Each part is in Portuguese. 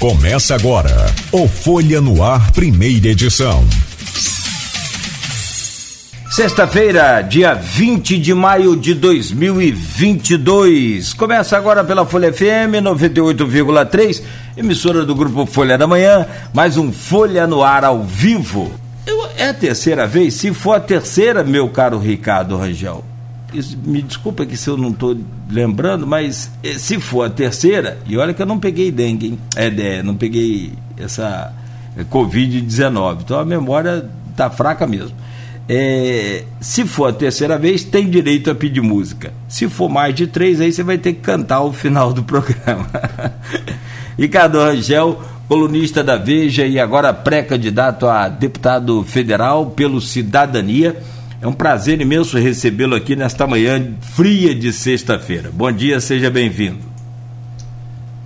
Começa agora o Folha no Ar, primeira edição. Sexta-feira, dia 20 de maio de 2022. Começa agora pela Folha FM 98,3, emissora do grupo Folha da Manhã, mais um Folha no Ar ao vivo. Eu, é a terceira vez? Se for a terceira, meu caro Ricardo Rangel, me desculpa que se eu não estou lembrando, mas eh, se for a terceira, e olha que eu não peguei dengue, hein? É, não peguei essa eh, Covid-19, então a memória tá fraca mesmo. É, se for a terceira vez, tem direito a pedir música. Se for mais de três, aí você vai ter que cantar o final do programa. Ricardo Rangel, colunista da Veja e agora pré-candidato a deputado federal pelo Cidadania é um prazer imenso recebê-lo aqui nesta manhã fria de sexta-feira. Bom dia, seja bem-vindo.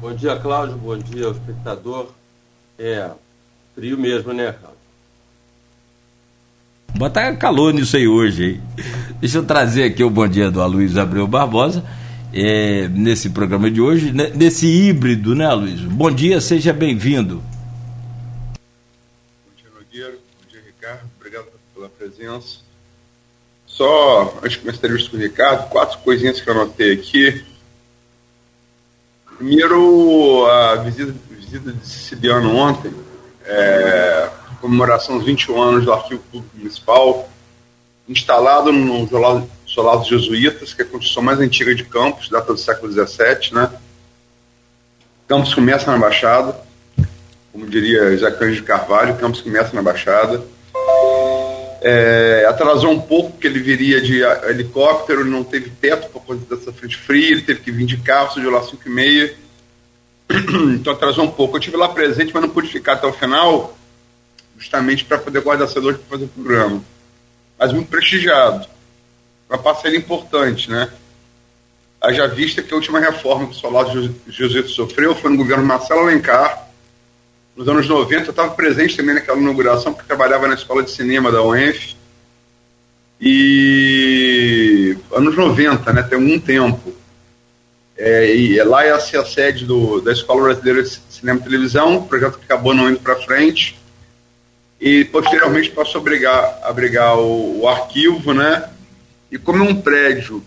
Bom dia, Cláudio. Bom dia ao espectador. É frio mesmo, né, Cláudio? Botar calor nisso aí hoje, hein? Deixa eu trazer aqui o bom dia do Aloysio Abreu Barbosa. É, nesse programa de hoje, né, nesse híbrido, né, Aloysio? Bom dia, seja bem-vindo. Bom dia, Nogueiro. Bom dia, Ricardo. Obrigado pela presença. Só, antes de começar a com o Ricardo, quatro coisinhas que eu anotei aqui. Primeiro, a visita, visita de Siciliano ontem, é, comemoração dos 21 anos do Arquivo Público Municipal, instalado no Solar dos Jesuítas, que é a construção mais antiga de Campos, data do século XVII, né? Campos começa na Baixada, como diria José de Carvalho, Campos começa na Baixada é, atrasou um pouco, porque ele viria de helicóptero, ele não teve teto para fazer dessa frente fria, ele teve que vir de carro, sujou lá 5 e meia. Então atrasou um pouco. Eu estive lá presente, mas não pude ficar até o final, justamente para poder guardar celular para fazer o programa. Mas muito prestigiado. Uma parceria importante, né? Haja vista que a última reforma que o Solado Jesuíta sofreu foi no governo Marcelo Alencar, nos anos 90, eu estava presente também naquela inauguração, porque trabalhava na escola de cinema da UENF. E anos 90, né, tem um tempo. É, e lá é a sede do, da Escola Brasileira de Cinema e Televisão, projeto que acabou não indo para frente. E posteriormente passou a abrigar, abrigar o, o arquivo, né? E como é um prédio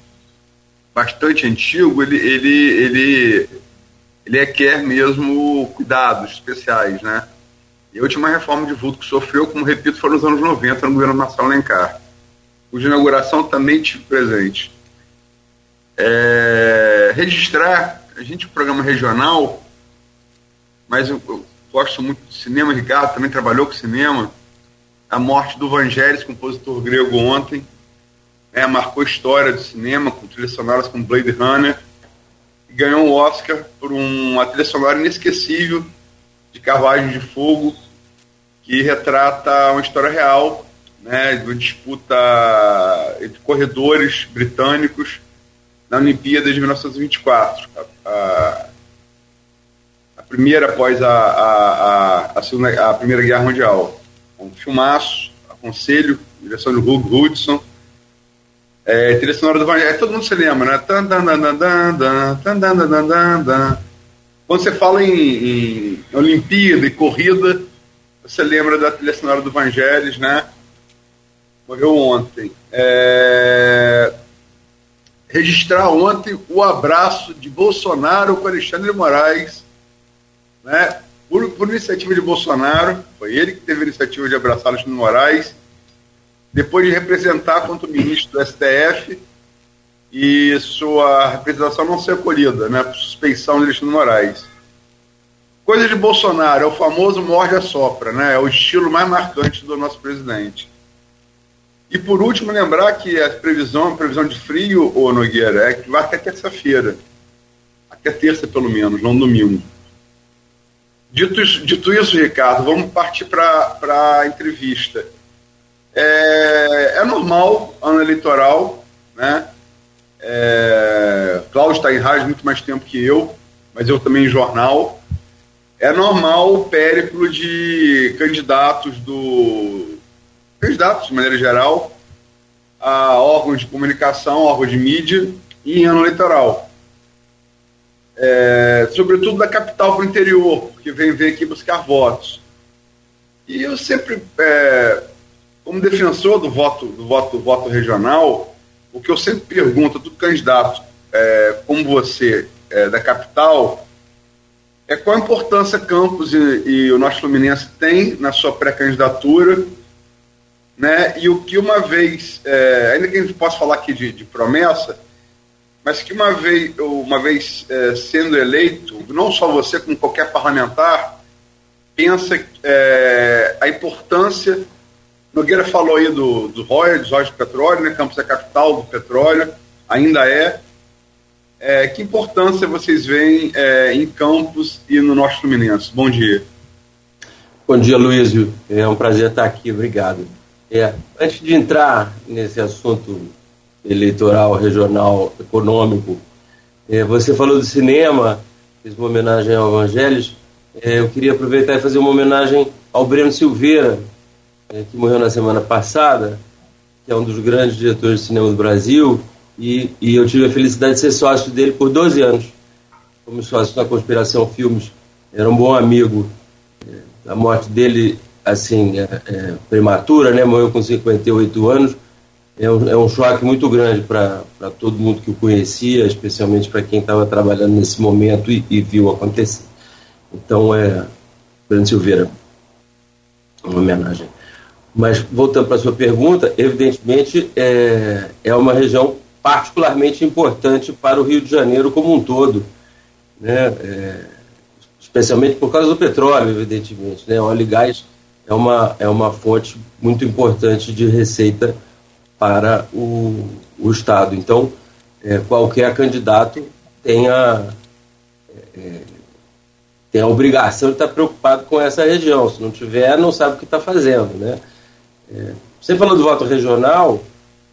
bastante antigo, ele, ele, ele ele requer mesmo cuidados especiais, né? E a última reforma de vulto que sofreu, como repito, foi nos anos 90, no governo Marcelo Alencar, cuja inauguração também tive presente. É, registrar, a gente é um programa regional, mas eu, eu, gosto muito de cinema, Ricardo também trabalhou com cinema, a morte do Vangelis, compositor grego ontem, né, marcou história do cinema, com trilhas sonoras como Blade Runner, ganhou um Oscar por uma trilha sonora inesquecível de Carruagem de Fogo, que retrata uma história real né, de uma disputa entre corredores britânicos na Olimpíada de 1924. A, a, a primeira após a, a, a, segunda, a Primeira Guerra Mundial. Um filmaço, aconselho, direção de Hugh Hudson, é, trilha sonora do Evangelho. Todo mundo se lembra, né? Quando você fala em, em Olimpíada e corrida, você lembra da trilha sonora do Evangelhos, né? Morreu ontem. É... Registrar ontem o abraço de Bolsonaro com Alexandre Moraes, né? Por, por iniciativa de Bolsonaro, foi ele que teve a iniciativa de abraçar Alexandre Moraes depois de representar quanto ministro do STF e sua representação não ser acolhida, né, por suspeição de Alexandre Moraes. Coisa de Bolsonaro, é o famoso morde a sopra, né, é o estilo mais marcante do nosso presidente. E por último, lembrar que a previsão, a previsão de frio, ô Nogueira, é que vai até terça-feira. Até terça, pelo menos, não domingo. Dito isso, dito isso Ricardo, vamos partir para a entrevista. É, é normal, ano eleitoral, né? É, Cláudio está em rádio muito mais tempo que eu, mas eu também em jornal. É normal o périplo de candidatos do. candidatos, de maneira geral, a órgãos de comunicação, órgãos de mídia em ano eleitoral. É, sobretudo da capital para o interior, que vem, vem aqui buscar votos. E eu sempre, é, como defensor do voto, do voto, do voto regional, o que eu sempre pergunto todo candidato é, como você, é, da capital, é qual a importância Campos e, e o nosso Fluminense tem na sua pré-candidatura, né? E o que uma vez, é, ainda que a gente possa falar aqui de, de promessa, mas que uma vez, uma vez é, sendo eleito, não só você, como qualquer parlamentar, pensa é, a importância. Nogueira falou aí do, do Royal, dos de petróleo, né? Campos é capital do petróleo, ainda é. é que importância vocês veem é, em Campos e no Norte Fluminense? Bom dia. Bom dia, Luísio. É um prazer estar aqui, obrigado. É, antes de entrar nesse assunto eleitoral, regional, econômico, é, você falou do cinema, fez uma homenagem ao Evangelhos. É, eu queria aproveitar e fazer uma homenagem ao Breno Silveira, é, que morreu na semana passada, que é um dos grandes diretores de cinema do Brasil, e, e eu tive a felicidade de ser sócio dele por 12 anos, como sócio da Conspiração Filmes. Era um bom amigo. É, a morte dele, assim, é, é, prematura, né? morreu com 58 anos. É um, é um choque muito grande para todo mundo que o conhecia, especialmente para quem estava trabalhando nesse momento e, e viu acontecer. Então é Breno Silveira, uma homenagem. Mas voltando para a sua pergunta, evidentemente é, é uma região particularmente importante para o Rio de Janeiro como um todo, né? É, especialmente por causa do petróleo, evidentemente. Né? Óleo e gás é uma, é uma fonte muito importante de receita para o, o Estado. Então, é, qualquer candidato tem a, é, tem a obrigação de estar preocupado com essa região. Se não tiver, não sabe o que está fazendo. Né? É, você falou do voto regional,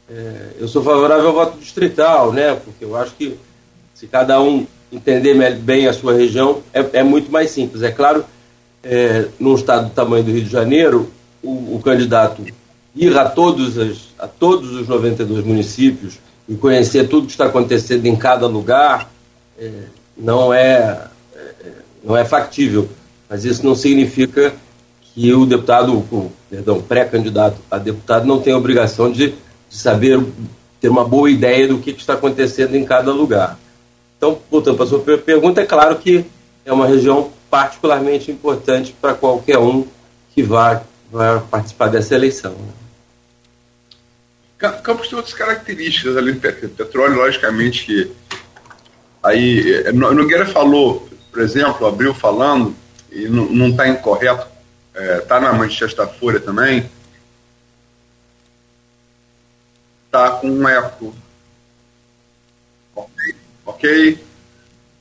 é, eu sou favorável ao voto distrital, né? porque eu acho que se cada um entender bem a sua região, é, é muito mais simples. É claro, é, num estado do tamanho do Rio de Janeiro, o, o candidato ir a todos, as, a todos os 92 municípios e conhecer tudo que está acontecendo em cada lugar é, não é não é factível. Mas isso não significa que o deputado, o, perdão, pré-candidato a deputado não tem a obrigação de, de, saber, ter uma boa ideia do que, está acontecendo em cada lugar. Então, voltando para a sua pergunta, é claro que é uma região particularmente importante para qualquer um que vá, vá participar dessa eleição. Né? Campos tem outras características ali, petróleo, logicamente, que aí é, Nogueira falou por exemplo, abriu falando, e não está incorreto, é, na manchete da Folha também, está com um eco. Ok? Ok?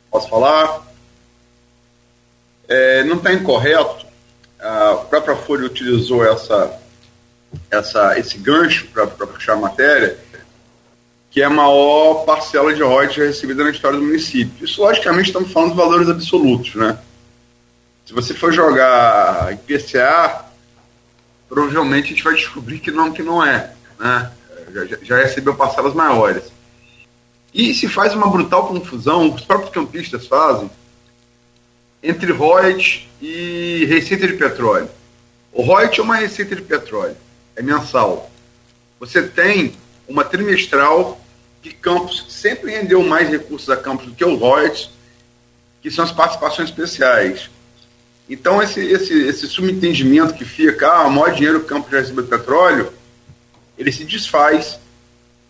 Posso falar? É, não está incorreto, a própria Folha utilizou essa, essa, esse gancho para puxar a matéria, que é a maior parcela de royalties recebida na história do município. Isso, logicamente, estamos falando de valores absolutos, né? Se você for jogar IPCA, provavelmente a gente vai descobrir que não, que não é, né? Já, já recebeu parcelas maiores. E se faz uma brutal confusão, os próprios campistas fazem, entre royalties e receita de petróleo. O royalties é uma receita de petróleo, é mensal. Você tem uma trimestral que Campos sempre rendeu mais recursos a Campos do que o Reuters, que são as participações especiais. Então, esse, esse, esse subentendimento que fica, ah, o maior dinheiro que o Campos já recebeu petróleo, ele se desfaz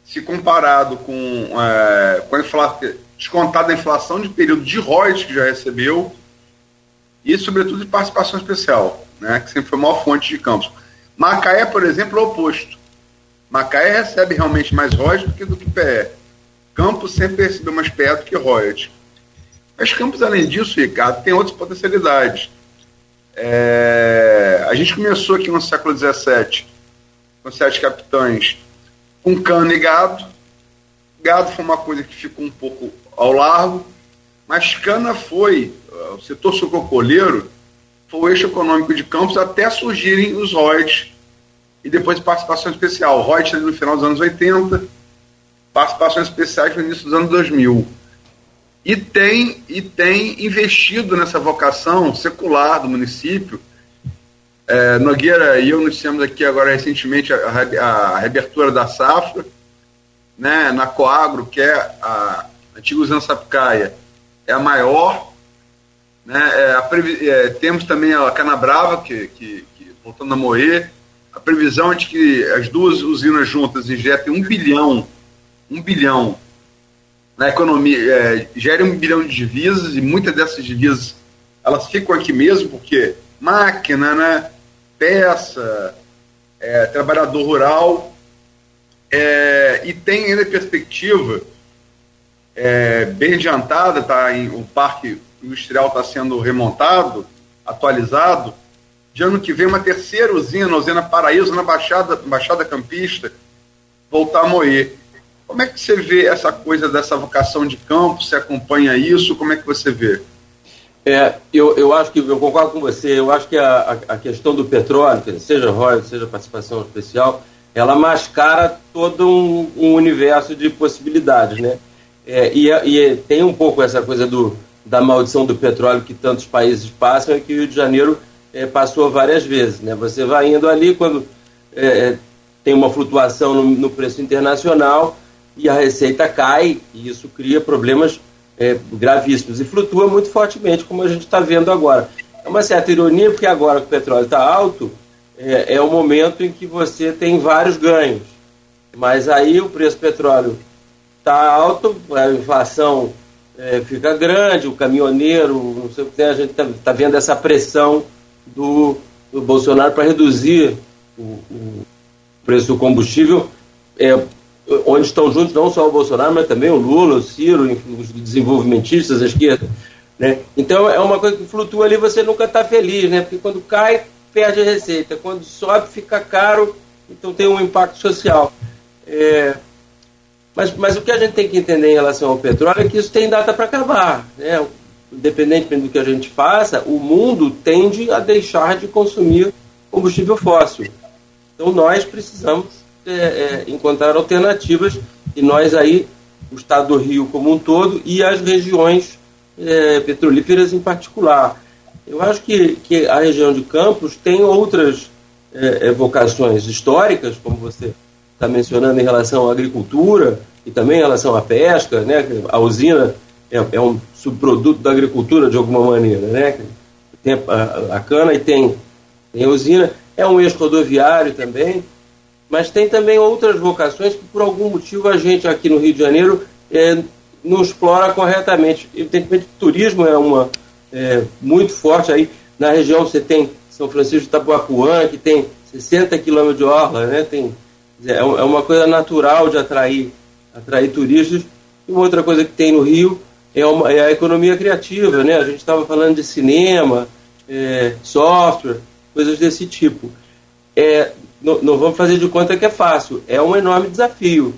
se comparado com, é, com a inflação, descontado a inflação de período de royalties que já recebeu e, sobretudo, de participação especial, né, que sempre foi a maior fonte de Campos. Macaé, por exemplo, é o oposto. Macaé recebe realmente mais royalties do que do que PE. Campos sempre recebeu mais PE do que royalties. Mas Campos, além disso, Ricardo, tem outras potencialidades. É... A gente começou aqui no século XVII, com sete capitães, com cana e gado. Gado foi uma coisa que ficou um pouco ao largo, mas cana foi, o setor sucrocolheiro, foi o eixo econômico de Campos até surgirem os royalties e depois participação especial. Reuters no final dos anos 80, participações especiais no início dos anos 2000. E tem, e tem investido nessa vocação secular do município. É, Nogueira e eu nos temos aqui agora recentemente a, a, a reabertura da safra, né, na Coagro, que é a antiga usina Sapucaia, é a maior. Né, é, é, temos também a Canabrava, que, que, que, voltando a morrer, a previsão é de que as duas usinas juntas injetem um bilhão, um bilhão na economia, é, gere um bilhão de divisas e muitas dessas divisas elas ficam aqui mesmo porque máquina, né, peça, é, trabalhador rural é, e tem ainda perspectiva é, bem adiantada, tá, em, o parque industrial está sendo remontado, atualizado, de ano que vem uma terceira usina, a usina Paraíso, na Baixada, Baixada Campista, voltar a moer. Como é que você vê essa coisa dessa vocação de campo? Você acompanha isso? Como é que você vê? É, eu, eu acho que, eu concordo com você, eu acho que a, a, questão do petróleo, seja royalties, seja participação especial, ela mascara todo um, um universo de possibilidades, né? É, e, e, tem um pouco essa coisa do, da maldição do petróleo que tantos países passam e que o Rio de Janeiro é, passou várias vezes, né? Você vai indo ali quando é, é tem uma flutuação no, no preço internacional, e a receita cai, e isso cria problemas é, gravíssimos. E flutua muito fortemente, como a gente está vendo agora. É uma certa ironia, porque agora que o petróleo está alto, é, é o momento em que você tem vários ganhos. Mas aí o preço do petróleo está alto, a inflação é, fica grande, o caminhoneiro, não sei o que, a gente está tá vendo essa pressão do, do Bolsonaro para reduzir o, o, preço do combustível. É, onde estão juntos não só o Bolsonaro, mas também o Lula, o Ciro, os desenvolvimentistas, a esquerda. Né? Então é uma coisa que flutua ali, você nunca está feliz, né? porque quando cai, perde a receita, quando sobe, fica caro, então tem um impacto social. É... Mas, mas o que a gente tem que entender em relação ao petróleo é que isso tem data para acabar. Né? Independente do que a gente faça, o mundo tende a deixar de consumir combustível fóssil. Então nós precisamos é, é, encontrar alternativas e nós aí, o estado do Rio como um todo e as regiões é, petrolíferas em particular. Eu acho que, que a região de Campos tem outras é, vocações históricas, como você está mencionando em relação à agricultura e também em relação à pesca, né? A usina é, é um subproduto da agricultura de alguma maneira, né? Tem a, a cana e tem, tem a usina. É um eixo rodoviário também mas tem também outras vocações que por algum motivo a gente aqui no Rio de Janeiro é, não explora corretamente. Evidentemente, turismo é uma é, muito forte aí na região. Você tem São Francisco de Itapuapuã, que tem 60 quilômetros de orla, né? Tem, é, é uma coisa natural de atrair, atrair turistas. E uma outra coisa que tem no Rio é, uma, é a economia criativa, né? A gente estava falando de cinema, é, software, coisas desse tipo. É, não, vamos fazer de conta que é fácil, é um enorme desafio,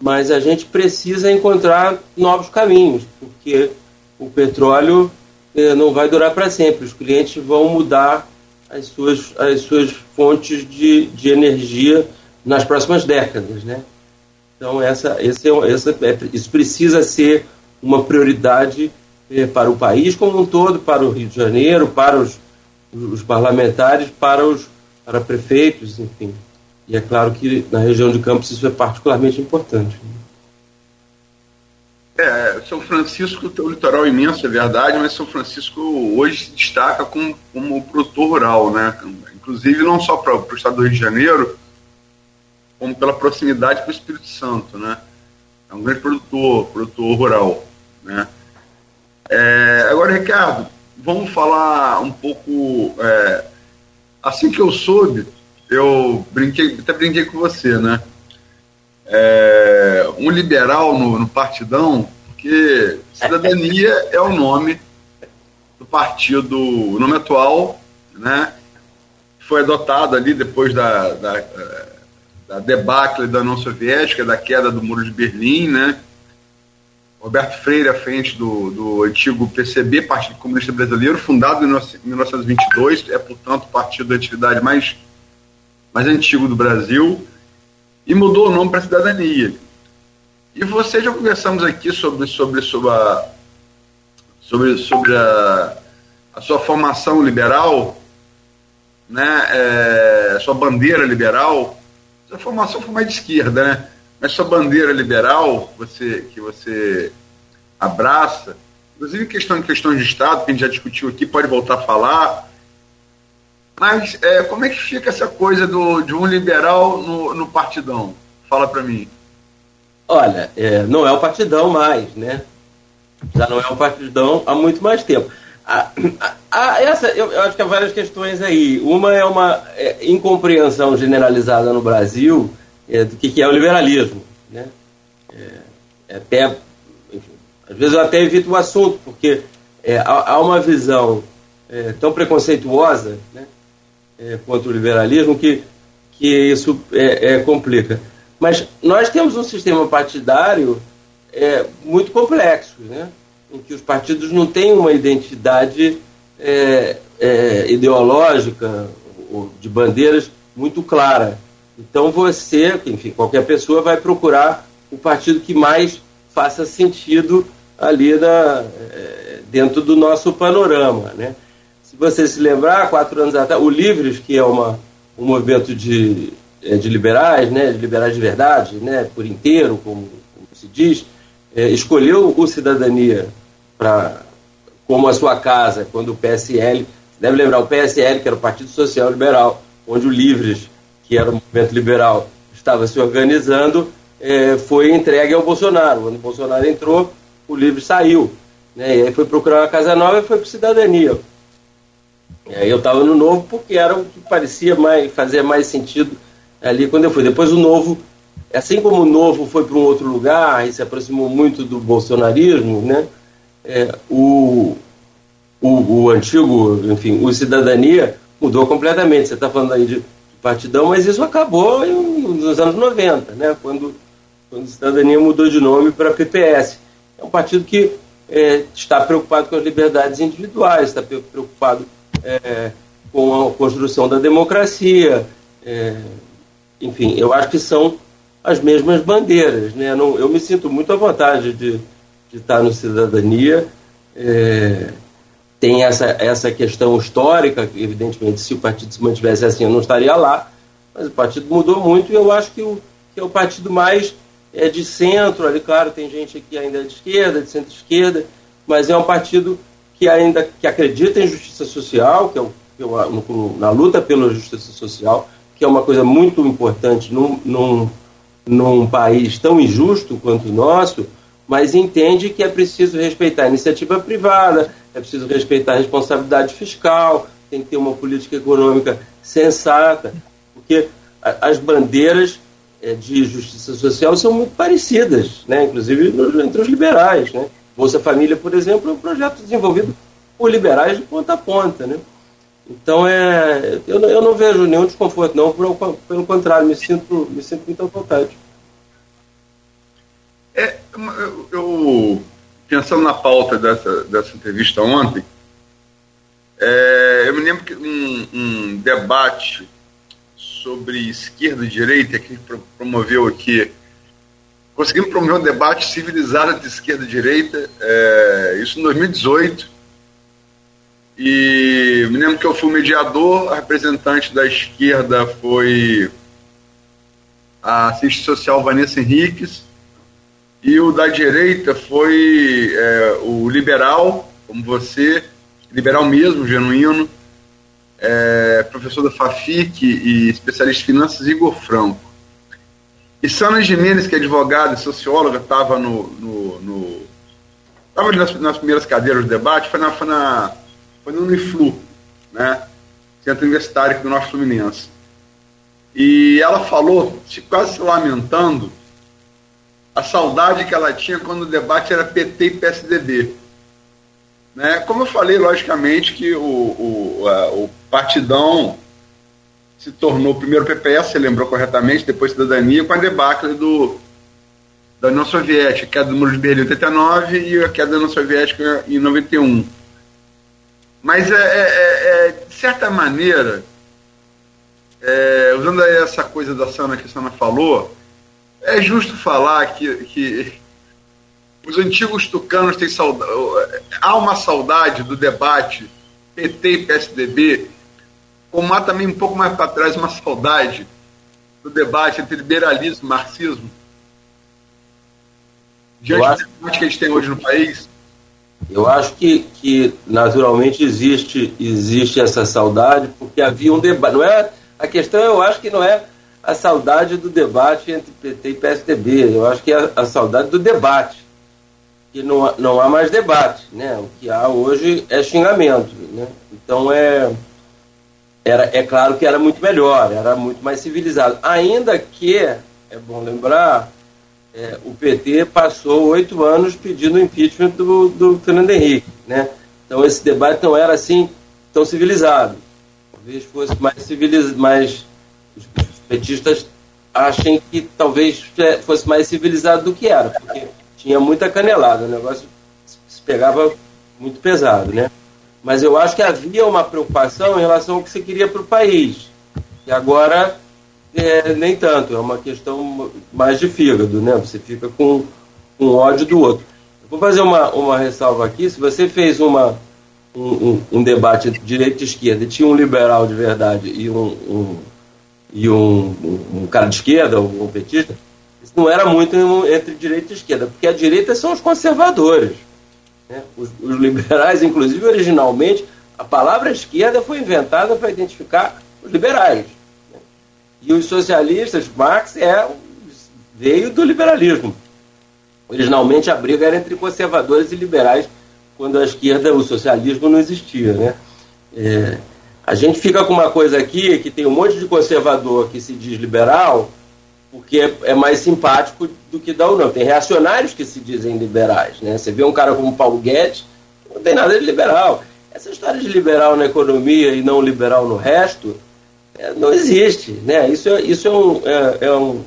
mas a gente precisa encontrar novos caminhos, porque o petróleo eh, não vai durar para sempre, os clientes vão mudar as suas, as suas fontes de, de energia nas próximas décadas, né? Então essa, esse é, essa, é, isso precisa ser uma prioridade eh, para o país como um todo, para o Rio de Janeiro, para os, os parlamentares, para os para prefeitos, enfim. E é claro que na região de Campos isso é particularmente importante. É, São Francisco tem um litoral imenso, é verdade, mas São Francisco hoje se destaca como, como produtor rural, né? Inclusive não só para o estado do Rio de Janeiro, como pela proximidade para o Espírito Santo, né? É um grande produtor, produtor rural, né? É, agora, Ricardo, vamos falar um pouco é, assim que eu soube, eu brinquei, até brinquei com você, né? É, um liberal no, no partidão, porque cidadania é o nome do partido, o nome atual, né? Foi adotado ali depois da, da, da debacle da União Soviética, da queda do Muro de Berlim, né? Roberto Freire à frente do, do antigo PCB, Partido Comunista Brasileiro, fundado em 1922, é, portanto, o partido da atividade mais, mais antigo do Brasil, e mudou o nome para Cidadania. E você já conversamos aqui sobre, sobre, sobre a, sobre, sobre a, a sua formação liberal, né, é, sua bandeira liberal, sua formação foi mais de esquerda, né? Mas sua bandeira liberal, você, que você abraça, inclusive questão de questões de Estado, que a gente já discutiu aqui, pode voltar a falar. Mas é, como é que fica essa coisa do, de um liberal no, no partidão? Fala para mim. Olha, é, não é o partidão mais, né? Já não é um partidão há muito mais tempo. Essa, eu, eu, acho que há várias questões aí. Uma é uma é, incompreensão generalizada no Brasil é, do que, que, é o liberalismo. Né? É, é até, enfim, às vezes eu até evito o assunto, porque é, há, há, uma visão é, tão preconceituosa né, contra o liberalismo que, que isso complica. Mas nós temos um sistema partidário é, muito complexos, né? em que os partidos não têm uma identidade é, é, ideológica ou de bandeiras muito clara. Então você, enfim, qualquer pessoa vai procurar o partido que mais faça sentido ali na, é, dentro do nosso panorama. Né? Se você se lembrar, quatro anos atrás, o Livres, que é uma, um movimento de, é, de liberais, né, de liberais de verdade, né, por inteiro, como, como se diz, é, escolheu o Cidadania pra, como a sua casa, quando o PSL, deve lembrar, o PSL, que era o Partido Social Liberal, onde o Livres, que era o movimento liberal, estava se organizando, é, foi entregue ao Bolsonaro. Quando o Bolsonaro entrou, o Livres saiu. Né, e aí foi procurar uma casa nova e foi para Cidadania. E aí eu estava no Novo porque era o que parecia mais, fazer mais sentido ali quando eu fui. Depois o Novo assim como o Novo foi para um outro lugar e se aproximou muito do bolsonarismo, né? É, o, o, o, antigo, enfim, o Cidadania mudou completamente. Você está falando aí de partidão, mas isso acabou nos anos 90, né? Quando, quando o Cidadania mudou de nome para PPS. É um partido que é, está preocupado com as liberdades individuais, está preocupado é, com a construção da democracia. É, enfim, eu acho que são as mesmas bandeiras. Né? Não, eu me sinto muito à vontade de, de estar no Cidadania. É, tem essa, essa questão histórica, que, evidentemente, se o partido se mantivesse assim, eu não estaria lá, mas o partido mudou muito e eu acho que, o, que é o partido mais é, de centro. Ali, claro, tem gente aqui ainda de esquerda, de centro-esquerda, mas é um partido que ainda que acredita em justiça social, que é, o, que é no, na luta pela justiça social, que é uma coisa muito importante num, num num país tão injusto quanto o nosso, mas entende que é preciso respeitar a iniciativa privada, é preciso respeitar a responsabilidade fiscal, tem que ter uma política econômica sensata, porque as bandeiras é, de justiça social são muito parecidas, né? inclusive entre os liberais. Né? Bolsa Família, por exemplo, é um projeto desenvolvido por liberais de ponta a ponta. Né? Então, é, eu, eu não vejo nenhum desconforto, não. Pelo contrário, me sinto, me sinto muito à vontade. É, eu, pensando na pauta dessa, dessa entrevista ontem, é, eu me lembro que um, um, debate sobre esquerda e direita que promoveu aqui. Conseguimos promover um debate civilizado de esquerda e direita, é, isso em 2018 e me lembro que eu fui mediador, a representante da esquerda foi a assistente social Vanessa Henriques, e o da direita foi é, o liberal, como você, liberal mesmo, genuíno, é, professor da FAFIC e especialista em finanças, Igor Franco. E Sana Jimenez, que é advogada e socióloga, estava no, no, no, tava nas, nas primeiras cadeiras do debate, foi na, foi na foi no Uniflu, né? Centro Universitário do Norte Fluminense. E ela falou, quase se lamentando, a saudade que ela tinha quando o debate era PT e PSDB. Né? Como eu falei, logicamente, que o, o, a, o partidão se tornou primeiro PPS, você lembrou corretamente, depois Cidadania, com a debacle do, da União Soviética, a queda do Muro de Berlim em 89 e a queda da União Soviética em 91. Mas, é, é, é, é, de certa maneira, é, usando essa coisa da Sana que a Sana falou, é justo falar que, que os antigos tucanos têm saudade. Há uma saudade do debate PT e PSDB, como há também um pouco mais para trás uma saudade do debate entre liberalismo e marxismo. Diante do debate que a gente tem hoje no país. Eu acho que, que naturalmente existe, existe essa saudade, porque havia um debate. Não é, a questão, eu acho que não é a saudade do debate entre PT e PSDB, eu acho que é a, saudade do debate que não, não há mais debate, né? O que há hoje é xingamento, né? Então é era é claro que era muito melhor, era muito mais civilizado. Ainda que é bom lembrar, é, o PT passou oito anos pedindo o impeachment do, do Fernando Henrique, né? Então esse debate não era assim tão civilizado. Talvez fosse mais civilizado, mais petistas achem que talvez fosse mais civilizado do que era, porque tinha muita canelada, o negócio se pegava muito pesado, né? Mas eu acho que havia uma preocupação em relação ao que você queria para o país. E agora é, nem tanto, é uma questão mais de fígado, né? Você fica com, com ódio do outro. Eu vou fazer uma, uma ressalva aqui. Se você fez uma, um, um, um debate direita e esquerda e tinha um liberal de verdade e um, um e um, um, cara de esquerda, um petista, não era muito entre direita e esquerda, porque a direita são os conservadores. Né? Os, os, liberais, inclusive, originalmente, a palavra esquerda foi inventada para identificar os liberais. Né? E os socialistas, Marx é, veio do liberalismo. Originalmente a briga era entre conservadores e liberais, quando a esquerda, o socialismo não existia. Né? É, a gente fica com uma coisa aqui que tem um monte de conservador que se diz liberal, porque é, é, mais simpático do que da União. Tem reacionários que se dizem liberais. Né? Você vê um cara como Paulo Guedes, não tem nada de liberal. Essa história de liberal na economia e não liberal no resto é, não existe. Né? Isso, é, isso é, um, é, é um.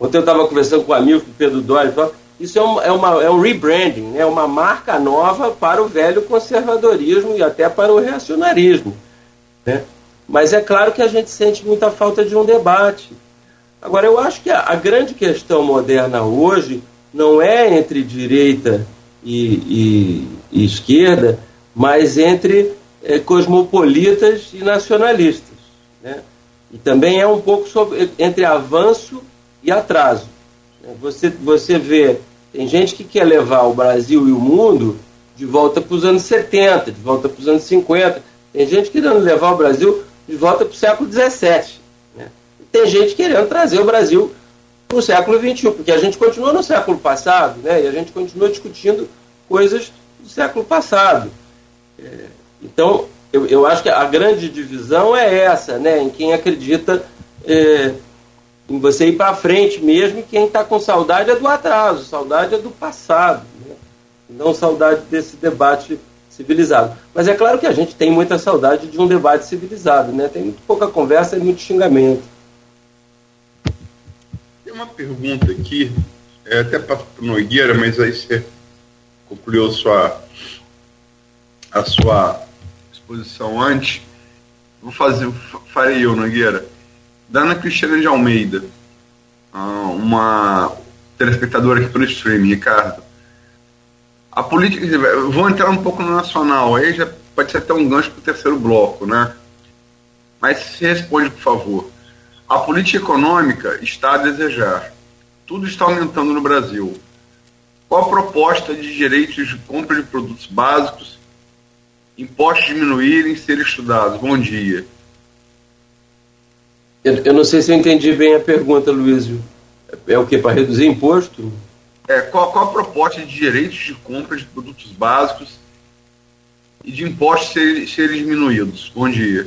Ontem eu estava conversando com um amigo, Pedro Doyle, isso é um, é, uma, é um rebranding, é né? uma marca nova para o velho conservadorismo e até para o reacionarismo. Né? Mas é claro que a gente sente muita falta de um debate. Agora, eu acho que a, a grande questão moderna hoje não é entre direita e, e, e esquerda, mas entre é, cosmopolitas e nacionalistas. Né? E também é um pouco sobre, entre avanço e atraso. Você, você vê, tem gente que quer levar o Brasil e o mundo de volta para os anos 70, de volta para os anos 50. Tem gente querendo levar o Brasil de volta para o século 17 tem gente querendo trazer o Brasil para o século XXI, porque a gente continua no século passado, né? E a gente continua discutindo coisas do século passado. É, então, eu, eu acho que a grande divisão é essa, né? Em quem acredita é, em você ir para frente mesmo, e quem está com saudade é do atraso, saudade é do passado, né? não saudade desse debate civilizado. Mas é claro que a gente tem muita saudade de um debate civilizado, né? Tem muito pouca conversa e muito xingamento uma pergunta aqui, é, até para o Nogueira, mas aí você concluiu sua, a sua exposição antes. Vou fazer, farei eu, Nogueira. Dana Cristina de Almeida, ah, uma telespectadora aqui pelo streaming, Ricardo. A política. Vou entrar um pouco no nacional, aí já pode ser até um gancho para o terceiro bloco, né? Mas se responde, por favor. A política econômica está a desejar. Tudo está aumentando no Brasil. Qual a proposta de direitos de compra de produtos básicos, impostos diminuírem ser estudados? Bom dia. Eu, eu não sei se eu entendi bem a pergunta, Luísio. É, o que? Para reduzir imposto? É, qual, qual a proposta de direitos de compra de produtos básicos e de impostos serem, serem diminuídos? Bom dia.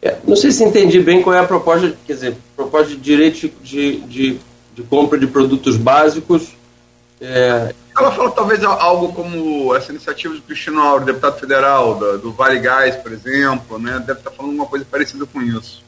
É, não sei se entendi bem qual é a proposta, quer dizer, proposta de direito de, de, de compra de produtos básicos. É... Ela falou talvez algo como essa iniciativa do Cristiano Auro, deputado federal, do, do Vale Gás, por exemplo, né? deve estar falando uma coisa parecida com isso.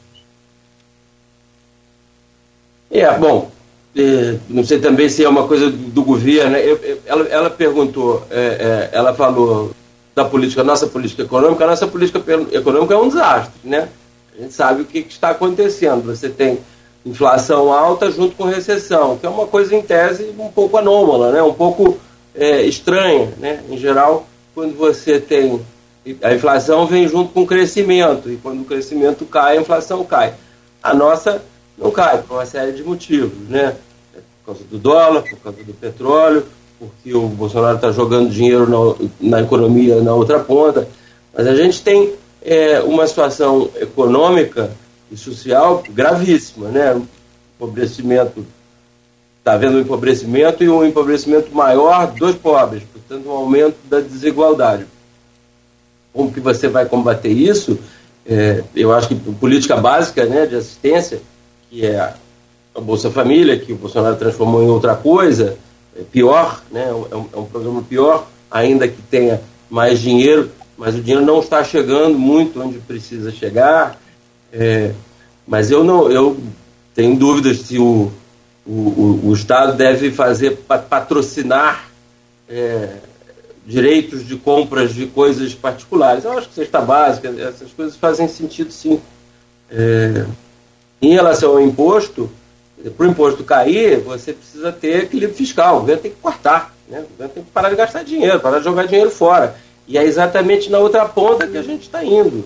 É, bom, é, não sei também se é uma coisa do, governo. Né? Eu, eu, ela, ela perguntou, é, é, ela falou da política, nossa política econômica, a nossa política econômica é um desastre, né? A gente sabe o que, está acontecendo. Você tem inflação alta junto com recessão, que é uma coisa em tese um pouco anômala, né? um pouco é, estranha. Né? Em geral, quando você tem. A inflação vem junto com o crescimento, e quando o crescimento cai, a inflação cai. A nossa não cai, por uma série de motivos, né? Por causa do dólar, por causa do petróleo, porque o Bolsonaro está jogando dinheiro na, na, economia na outra ponta. Mas a gente tem é, uma situação econômica e social gravíssima, né? Empobrecimento, está havendo um empobrecimento e um empobrecimento maior dos pobres, portanto, um aumento da desigualdade. Como que você vai combater isso? É, eu acho que política básica né, de assistência, que é a Bolsa Família, que o Bolsonaro transformou em outra coisa, é pior, né, é, um, é um programa pior, ainda que tenha mais dinheiro, mas o dinheiro não está chegando muito onde precisa chegar. É, mas eu não, eu tenho dúvidas se o, o, o Estado deve fazer patrocinar é, direitos de compras de coisas particulares. Eu acho que cesta básica, essas coisas fazem sentido sim. É, em relação ao imposto, para o imposto cair, você precisa ter equilíbrio fiscal. O governo tem que cortar, né? o governo tem que parar de gastar dinheiro, parar de jogar dinheiro fora. E é exatamente na outra ponta que a gente está indo.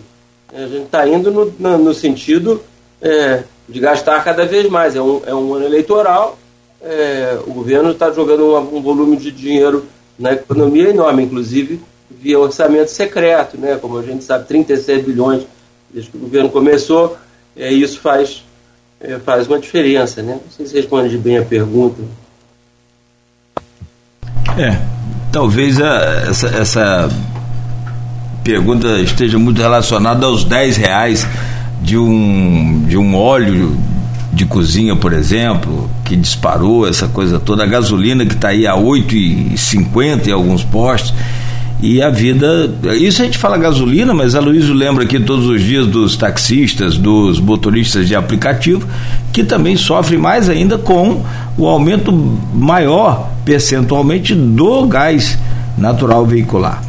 A gente está indo no, no, no sentido é, de gastar cada vez mais. É um, é um ano eleitoral, é, o governo está jogando um, um, volume de dinheiro na economia enorme, inclusive via orçamento secreto, né? como a gente sabe, 36 bilhões desde que o governo começou, é, isso faz, é, faz uma diferença. Né? Não sei se responde bem a pergunta. É, talvez a, essa, essa pergunta esteja muito relacionada aos 10 reais de um, de um óleo de cozinha, por exemplo, que disparou essa coisa toda, a gasolina que está aí a 8,50 em alguns postos. E a vida. Isso a gente fala gasolina, mas a Luísa lembra aqui todos os dias dos taxistas, dos motoristas de aplicativo, que também sofrem mais ainda com o aumento maior percentualmente do gás natural veicular.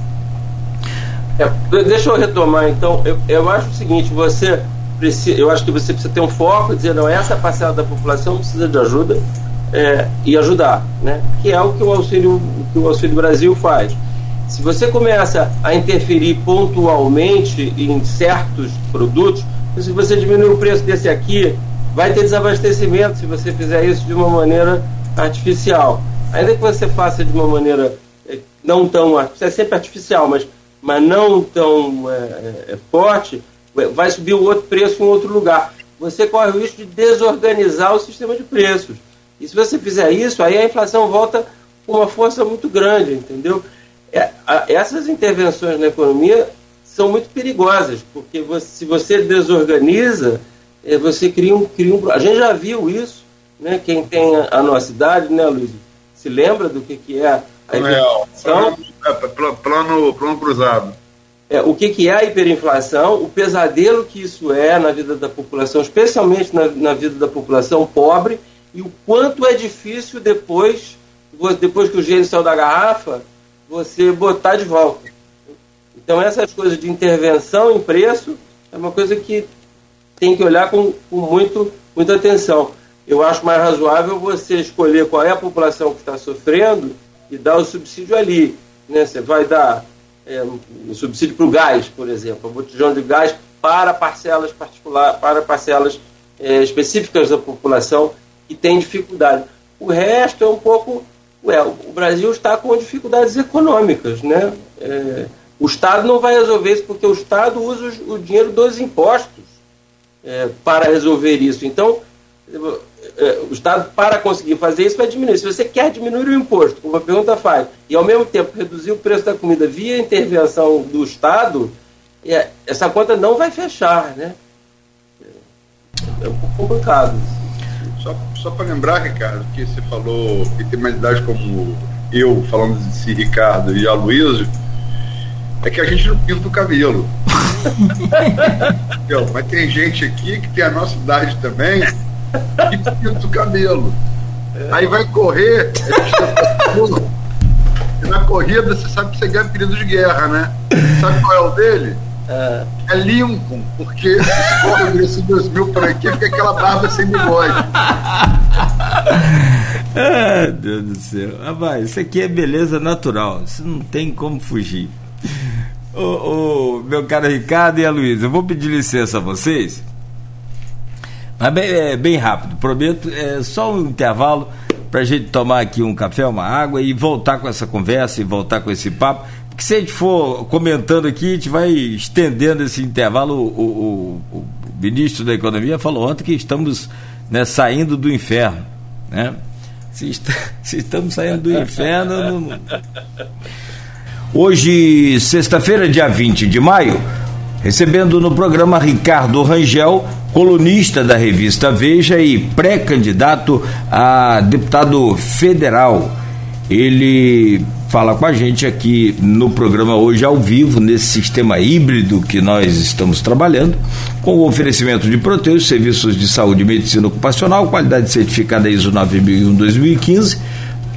É, deixa eu retomar então. Eu, eu acho o seguinte: você precisa, eu acho que você precisa ter um foco, dizer, não, essa parcela da população precisa de ajuda é, e ajudar, né? que é o que o Auxílio, que o Auxílio Brasil faz. Se você começa a interferir pontualmente em certos produtos, se você diminuir o preço desse aqui, vai ter desabastecimento se você fizer isso de uma maneira artificial. Ainda que você faça de uma maneira é, não tão. É sempre artificial, mas, mas não tão é forte, vai subir o outro preço em outro lugar. Você corre o risco de desorganizar o sistema de preços. E se você fizer isso, aí a inflação volta com uma força muito grande, entendeu? É, essas intervenções na economia são muito perigosas, porque você, se você desorganiza, é, você cria um, cria um. A gente já viu isso, né? Quem tem a, a nossa idade, né, Luiz? Se lembra do que, que é a inflação? É, plano, plano cruzado é, o que, que é a hiperinflação, o pesadelo que isso é na vida da população, especialmente na, na vida da população pobre, e o quanto é difícil depois, depois que o gênio saiu da garrafa, você botar de volta. Então essas coisas de intervenção em preço é uma coisa que tem que olhar com, com muito, muita atenção. Eu acho mais razoável você escolher qual é a população que está sofrendo e dar o subsídio ali. Né? Você vai dar é, um subsídio para o gás, por exemplo, um botijão de gás para parcelas particulares, para parcelas é, específicas da população que tem dificuldade. O resto é um pouco. Ué, o Brasil está com dificuldades econômicas, né? É, o Estado não vai resolver isso porque o Estado usa o dinheiro dos impostos é, para resolver isso. Então, é, o Estado, para conseguir fazer isso, vai diminuir. Se você quer diminuir o imposto, como a pergunta faz, e ao mesmo tempo reduzir o preço da comida via intervenção do Estado, é, essa conta não vai fechar, né? É um pouco complicado. Só, só para lembrar, Ricardo, que você falou que tem mais idade como eu, falando de si, Ricardo e a Luísa, é que a gente não pinta o cabelo. Mas tem gente aqui que tem a nossa idade também e pinta o cabelo. Aí vai correr, e na corrida você sabe que você ganha período de guerra, né? Sabe qual é o dele? É, é Lincoln, porque escorre desse 2000 por aqui, porque aquela barba sem bigode. ah, Deus do céu. Rapaz, isso aqui é beleza natural. Isso não tem como fugir. Ô, meu caro Ricardo e a Luísa, eu vou pedir licença a vocês. Mas bem, é, bem rápido, prometo, é só um intervalo para a gente tomar aqui um café, uma água e voltar com essa conversa e voltar com esse papo. Porque se a gente for comentando aqui, a gente vai estendendo esse intervalo. O, o, o ministro da Economia falou ontem que estamos né, saindo do inferno. Né? Se, está, se estamos saindo do inferno. Não... Hoje, sexta-feira, dia 20 de maio, recebendo no programa Ricardo Rangel, colunista da revista Veja e pré-candidato a deputado federal. Ele fala com a gente aqui no programa hoje ao vivo, nesse sistema híbrido que nós estamos trabalhando, com o oferecimento de proteus, serviços de saúde e medicina ocupacional, qualidade certificada ISO 9001-2015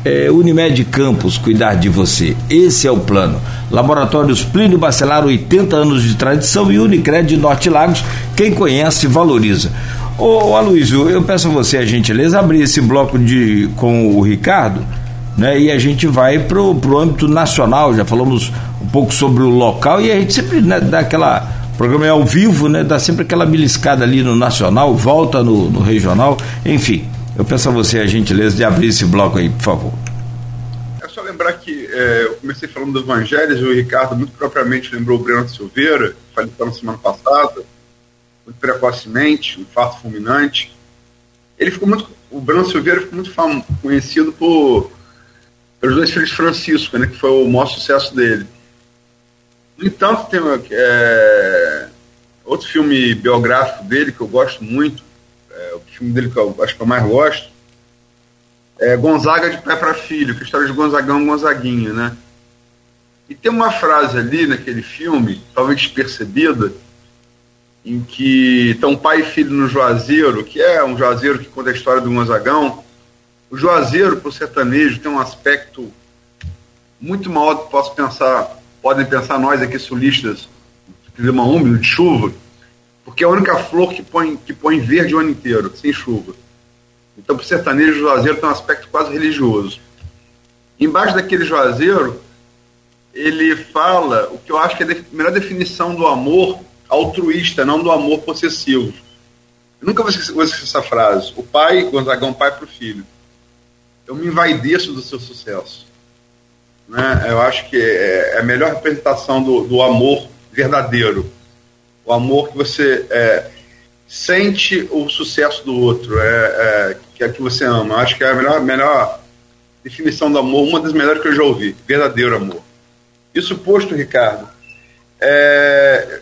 é, Unimed Campos, cuidar de você. Esse é o plano. Laboratórios Plínio Bacelar, 80 anos de tradição e Unicred Norte Lagos, quem conhece, valoriza. Ô Aloysio, eu peço a você a gentileza abrir esse bloco de, com o Ricardo, né? E a gente vai pro, pro âmbito nacional, já falamos um pouco sobre o local e a gente sempre né, dá aquela o programa é ao vivo, né? Dá sempre aquela beliscada ali no nacional, volta no, no regional, enfim. Eu peço a você a gentileza de abrir esse bloco aí, por favor. É só lembrar que é, eu comecei falando do Evangelhos, o Ricardo muito propriamente lembrou o Breno Silveira, faleceu na semana passada, muito precocemente, um fato fulminante. Ele ficou muito, o Breno Silveira ficou muito fam, conhecido por pelos dois filhos Francisco, né, que foi o maior sucesso dele. No entanto, tem é, outro filme biográfico dele que eu gosto muito, é, o filme dele que eu acho que eu mais gosto, é Gonzaga de Pé para Filho, que é a história de Gonzagão Gonzaguinha, né? E tem uma frase ali naquele filme, talvez despercebida, em que estão pai e filho no Juazeiro, que é um Juazeiro que conta a história do Gonzagão. O Juazeiro, para o sertanejo, tem um aspecto muito maior do que posso pensar, podem pensar nós aqui sulistas, clima úmido, de chuva, porque é a única flor que põe, que põe verde o ano inteiro, sem chuva. Então, para o sertanejo, o juazeiro tem um aspecto quase religioso. Embaixo daquele juazeiro, ele fala o que eu acho que é a melhor definição do amor altruísta, não do amor possessivo. Eu nunca vou esquecer, essa frase. O pai, Gonzagão, pai para o filho. Eu me envaideço do seu sucesso. Né? Eu acho que é, é a melhor representação do, do amor verdadeiro o amor que você é, sente o sucesso do outro, é, é, que é que você ama. Acho que é a melhor, melhor definição do amor, uma das melhores que eu já ouvi, verdadeiro amor. Isso posto, Ricardo, é,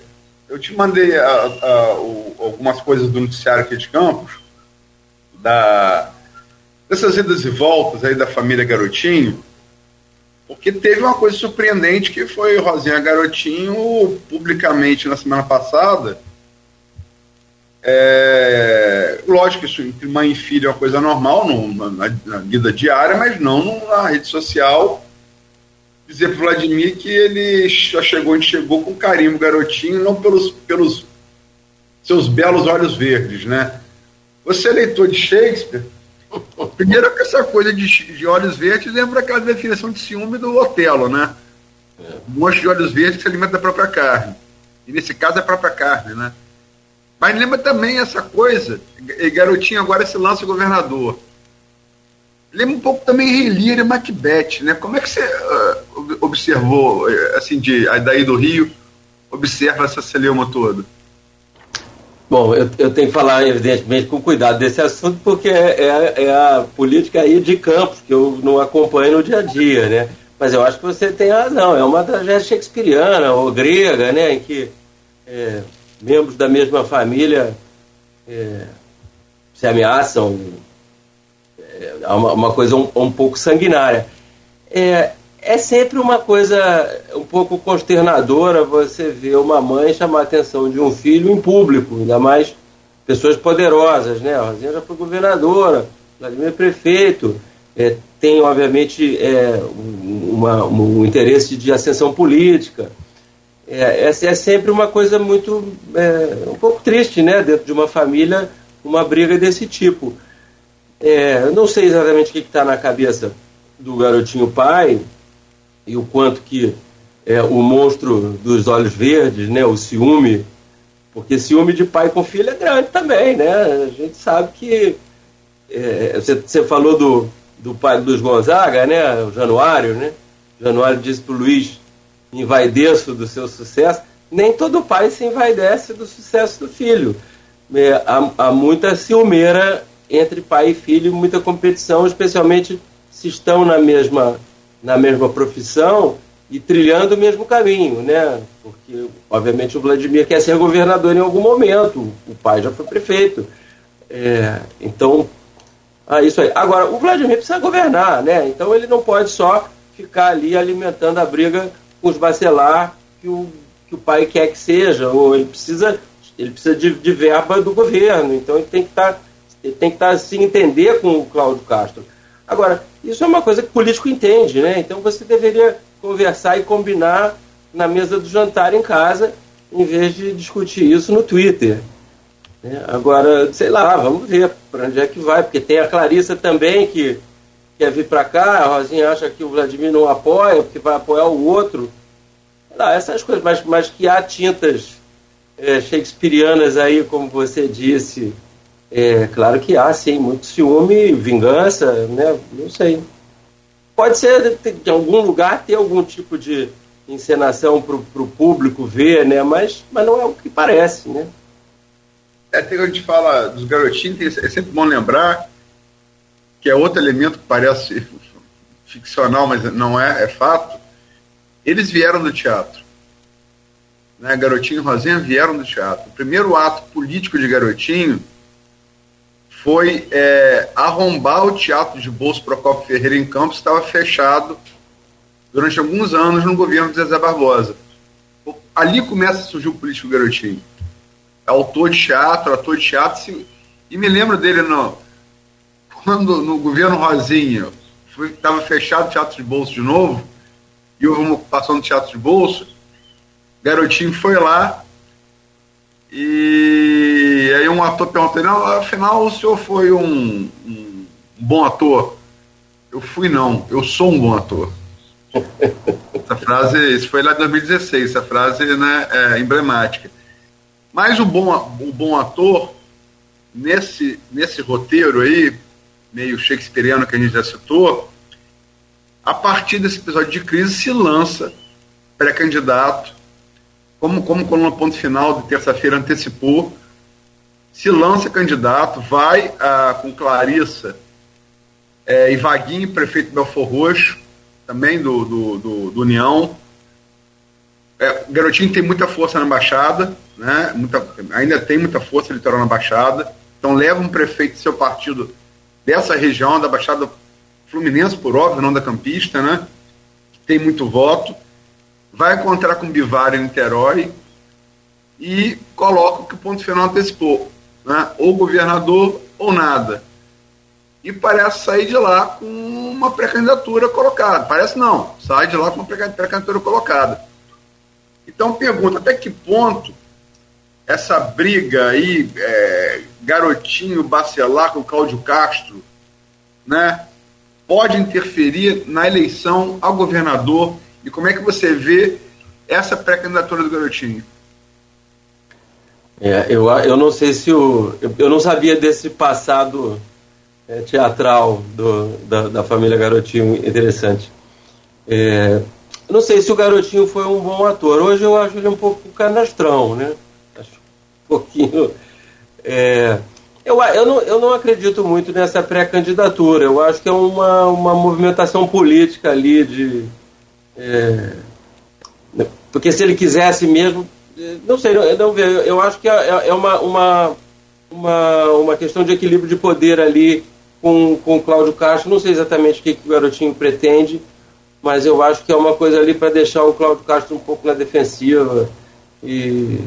eu te mandei a, a, o, algumas coisas do noticiário aqui de Campos, da, dessas idas e voltas aí da família Garotinho, porque teve uma coisa surpreendente que foi Rosinha Garotinho, publicamente na semana passada. É, lógico que isso entre mãe e filho é uma coisa normal no, na, na, vida diária, mas não na rede social. Dizer para Vladimir que ele já chegou, chegou com carinho, garotinho, não pelos, pelos seus belos olhos verdes, né? Você é leitor de Shakespeare, Primeiro que essa coisa de, de olhos verdes lembra aquela definição de ciúme do Otelo, né? É. Um monte de olhos verdes que se alimenta da própria carne. E nesse caso é a própria carne, né? Mas lembra também essa coisa, e garotinho agora esse lance governador. Lembra um pouco também Lear e Macbeth, né? Como é que você uh, observou, eh, assim, de, daí do Rio, observa essa celeuma toda? Bom, eu, eu, tenho que falar, evidentemente, com cuidado desse assunto, porque é, é, é, a política aí de campos, que eu não acompanho no dia a dia, né? Mas eu acho que você tem razão, é uma tragédia shakespeariana ou grega, né? Em que é, membros da mesma família é, se ameaçam, é uma, uma coisa um, um pouco sanguinária. É, é sempre uma coisa um pouco consternadora você ver uma mãe chamar a atenção de um filho em público, ainda mais pessoas poderosas, né? A Rosinha já foi governadora, Vladimir é prefeito, é, tem obviamente é, uma, um interesse de ascensão política. é, essa é sempre uma coisa muito é, um pouco triste, né? Dentro de uma família, uma briga desse tipo. É, não sei exatamente o que está na cabeça do garotinho pai e o quanto que é, o monstro dos olhos verdes, né? O ciúme, porque ciúme de pai com filho é grande também, né? A gente sabe que é, você, falou do, do pai dos Gonzaga, né? O Januário, né? O Januário disse para o Luiz envaideço do seu sucesso, nem todo pai se envaidece do sucesso do filho. É, há, há, muita ciumeira entre pai e filho, muita competição, especialmente se estão na mesma, na mesma profissão e trilhando o mesmo caminho, né? Porque, obviamente, o Vladimir quer ser governador em algum momento, o pai já foi prefeito. É, então, ah, isso aí. Agora, o Vladimir precisa governar, né? Então ele não pode só ficar ali alimentando a briga com os bacelar que o, que o pai quer que seja, ou ele precisa, ele precisa de, de verba do governo, então ele tem que tá, tem que estar tá, se entender com o Cláudio Castro. Agora, isso é uma coisa que político entende, né? Então você deveria conversar e combinar na mesa do jantar em casa, em vez de discutir isso no Twitter. Né? Agora, sei lá, vamos ver para onde é que vai, porque tem a Clarissa também que quer vir para cá, a Rosinha acha que o Vladimir não apoia, porque vai apoiar o outro. Essas coisas, mas, mas que há tintas é, shakespearianas aí, como você disse, é, claro que há, sim, muito ciúme, vingança, né? Não sei. Pode ser de algum lugar ter algum tipo de encenação para o público ver, né? Mas, mas não é o que parece, né? É, tem, a gente fala dos garotinhos, é sempre bom lembrar que é outro elemento que parece ficcional, mas não é, é fato, eles vieram do teatro. Né? Garotinho e Rosinha vieram do teatro. O primeiro ato político de Garotinho foi é, arrombar o teatro de Bolso Procopio Ferreira em Campos, estava fechado durante alguns anos no governo de Zezé Barbosa. Ali começa a surgir o político Garotinho. É autor de teatro, ator de teatro, e me lembro dele no, quando no governo Rosinha estava fechado o Teatro de Bolso de novo, e houve uma ocupação do Teatro de Bolso, Garotinho foi lá e aí um ator perguntou, afinal o senhor foi um, um bom ator? Eu fui não, eu sou um bom ator. essa frase, isso foi lá em 2016, essa frase né, é emblemática. Mas o bom, o bom ator, nesse, nesse roteiro aí, meio shakespeariano que a gente já citou, a partir desse episódio de crise se lança pré-candidato, como, como coluna ponto final de terça-feira antecipou, se lança candidato, vai ah, com Clarissa é, e Vaguinho, prefeito Belfor Roxo, também do, do, do, do União. É, Garotinho tem muita força na Baixada, né? muita, ainda tem muita força litoral na Baixada, então leva um prefeito do seu partido dessa região, da Baixada Fluminense, por óbvio, não da Campista, né? Tem muito voto. Vai encontrar com Bivar em Niterói e coloca que o ponto final antecipou, né? Ou governador ou nada. E parece sair de lá com uma pré-candidatura colocada. Parece não, sai de lá com uma pré-candidatura colocada. Então pergunta, até que ponto essa briga aí, é, garotinho bacelar com o Cláudio Castro, né, pode interferir na eleição ao governador? E como é que você vê essa pré-candidatura do garotinho? É, eu, eu não sei se o. Eu, eu não sabia desse passado é, teatral do, da, da, família Garotinho interessante. É, não sei se o Garotinho foi um bom ator. Hoje eu acho ele um pouco canastrão, né? pouquinho. É, eu, eu, não, eu não acredito muito nessa pré-candidatura. Eu acho que é uma, uma movimentação política ali de. É, porque se ele quisesse mesmo. É, não sei, não, não vejo. Eu acho que é, é uma, uma, uma, uma questão de equilíbrio de poder ali com, com o Cláudio Castro. Não sei exatamente o que, que o garotinho pretende, mas eu acho que é uma coisa ali para deixar o Cláudio Castro um pouco na defensiva. E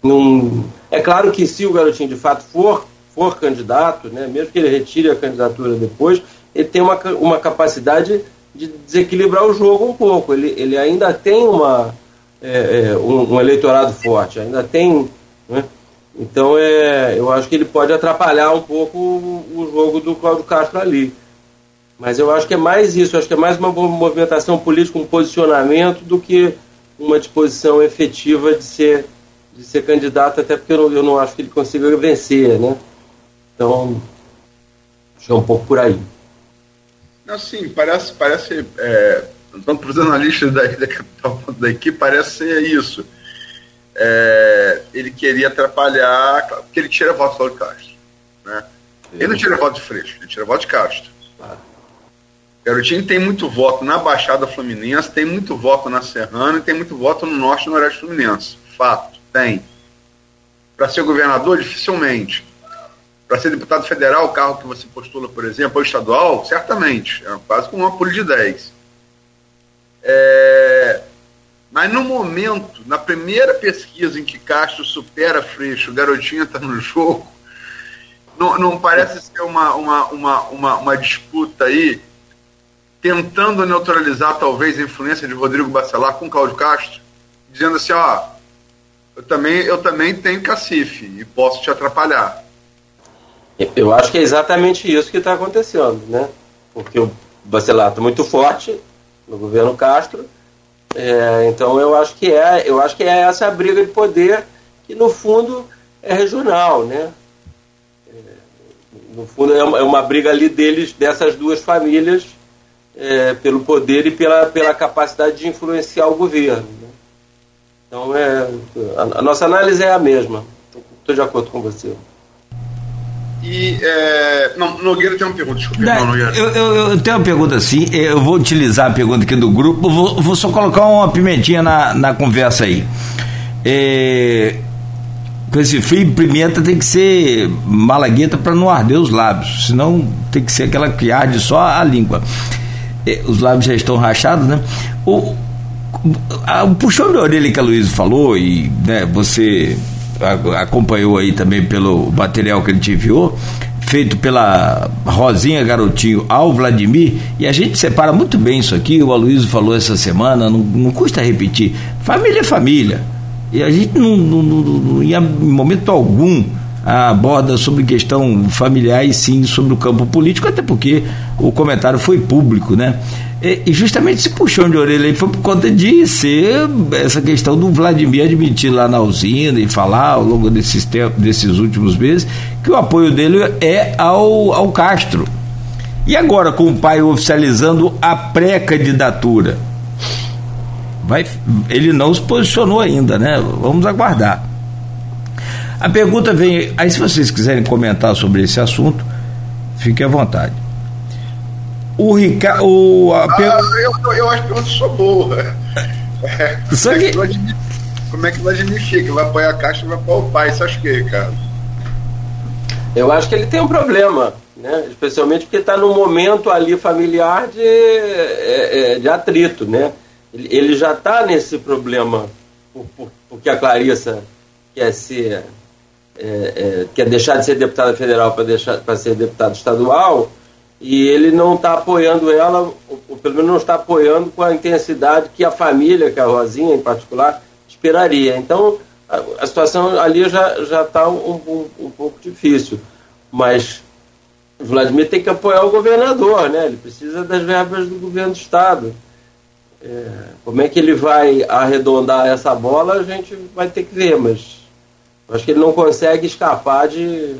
num... É claro que se o garotinho de fato for, for candidato, né, mesmo que ele retire a candidatura depois, ele tem uma, uma capacidade de desequilibrar o jogo um pouco. Ele, ele ainda tem uma, é, é, um, um, eleitorado forte, ainda tem. Né? Então é, eu acho que ele pode atrapalhar um pouco o, o jogo do Cláudio Castro ali. Mas eu acho que é mais isso, acho que é mais uma movimentação política, um posicionamento, do que uma disposição efetiva de ser, de ser candidato, até porque eu não, eu não acho que ele consiga vencer, né? Então, acho que é um pouco por aí. Assim, parece, parece é, tanto para os analistas da, da, da equipe, parece ser isso. É, ele queria atrapalhar, porque ele tira voto do Castro. Né? Ele não tira voto de Freixo, ele tira voto de Castro. Claro. Garotinho tem muito voto na Baixada Fluminense, tem muito voto na Serrana e tem muito voto no Norte e Noroeste Fluminense. Fato, tem. Para ser governador, dificilmente. Para ser deputado federal, o carro que você postula, por exemplo, ou estadual, certamente. É quase como uma pulha de 10. É... Mas no momento, na primeira pesquisa em que Castro supera Freixo, o garotinho está no jogo, não, não parece ser uma, uma, uma, uma, uma disputa aí tentando neutralizar talvez a influência de Rodrigo Bacelar com Cláudio Castro, dizendo assim, ó, eu também, eu também tenho cacife e posso te atrapalhar. Eu acho que é exatamente isso que está acontecendo, né? Porque o Bacelar está muito forte no governo Castro, é, então eu acho que é, eu acho que é essa briga de poder que no fundo é regional, né? É, no fundo é uma, é uma briga ali deles, dessas duas famílias é, pelo poder e pela, pela capacidade de influenciar o governo. Né? Então, é, a, a, nossa análise é a mesma. Estou de acordo com você. E, é, não, Nogueira tem uma pergunta, desculpa. Não. Eu, eu, eu, tenho uma pergunta assim, eu vou utilizar a pergunta aqui do grupo, vou, vou só colocar uma pimentinha na, na conversa aí. É, com esse frio, pimenta tem que ser malagueta para não arder os lábios, senão tem que ser aquela que arde só a língua. É, os lábios já estão rachados, né? O, a, o puxão de orelha que a Luísa falou, e né, você acompanhou aí também pelo material que ele te enviou, feito pela Rosinha Garotinho ao Vladimir, e a gente separa muito bem isso aqui, o Aloysio falou essa semana, não, não custa repetir. Família é família. E a gente não, não, não, em momento algum aborda sobre questão familiar e sim sobre o campo político, até porque o comentário foi público, né? E, justamente esse puxão de orelha aí foi por conta de ser essa questão do Vladimir admitir lá na usina e falar ao longo desses, tempos, desses últimos meses que o apoio dele é ao, ao Castro. E agora, com o pai oficializando a pré-candidatura? Vai, ele não se posicionou ainda, né? Vamos aguardar. A pergunta vem. Aí, se vocês quiserem comentar sobre esse assunto, fique à vontade. O Ricardo. O, a ah, eu, eu acho que eu sou boa. É, Só que... Como é que o Vladimir fica? Vai apoiar a caixa e vai apoiar o pai? Você acha que, Ricardo? Eu acho que ele tem um problema, né? especialmente porque está num momento ali familiar de, é, é, de atrito. Né? Ele, já está nesse problema, por, por, porque a Clarissa quer ser é, é, quer deixar de ser deputada federal para ser deputado estadual e ele não está apoiando ela, ou, pelo menos não está apoiando com a intensidade que a família, que a Rosinha em particular, esperaria. Então a, a situação ali já já está um, um, um, pouco difícil, mas Vladimir tem que apoiar o governador, né? Ele precisa das verbas do governo do estado. É, como é que ele vai arredondar essa bola, a gente vai ter que ver, mas acho que ele não consegue escapar de,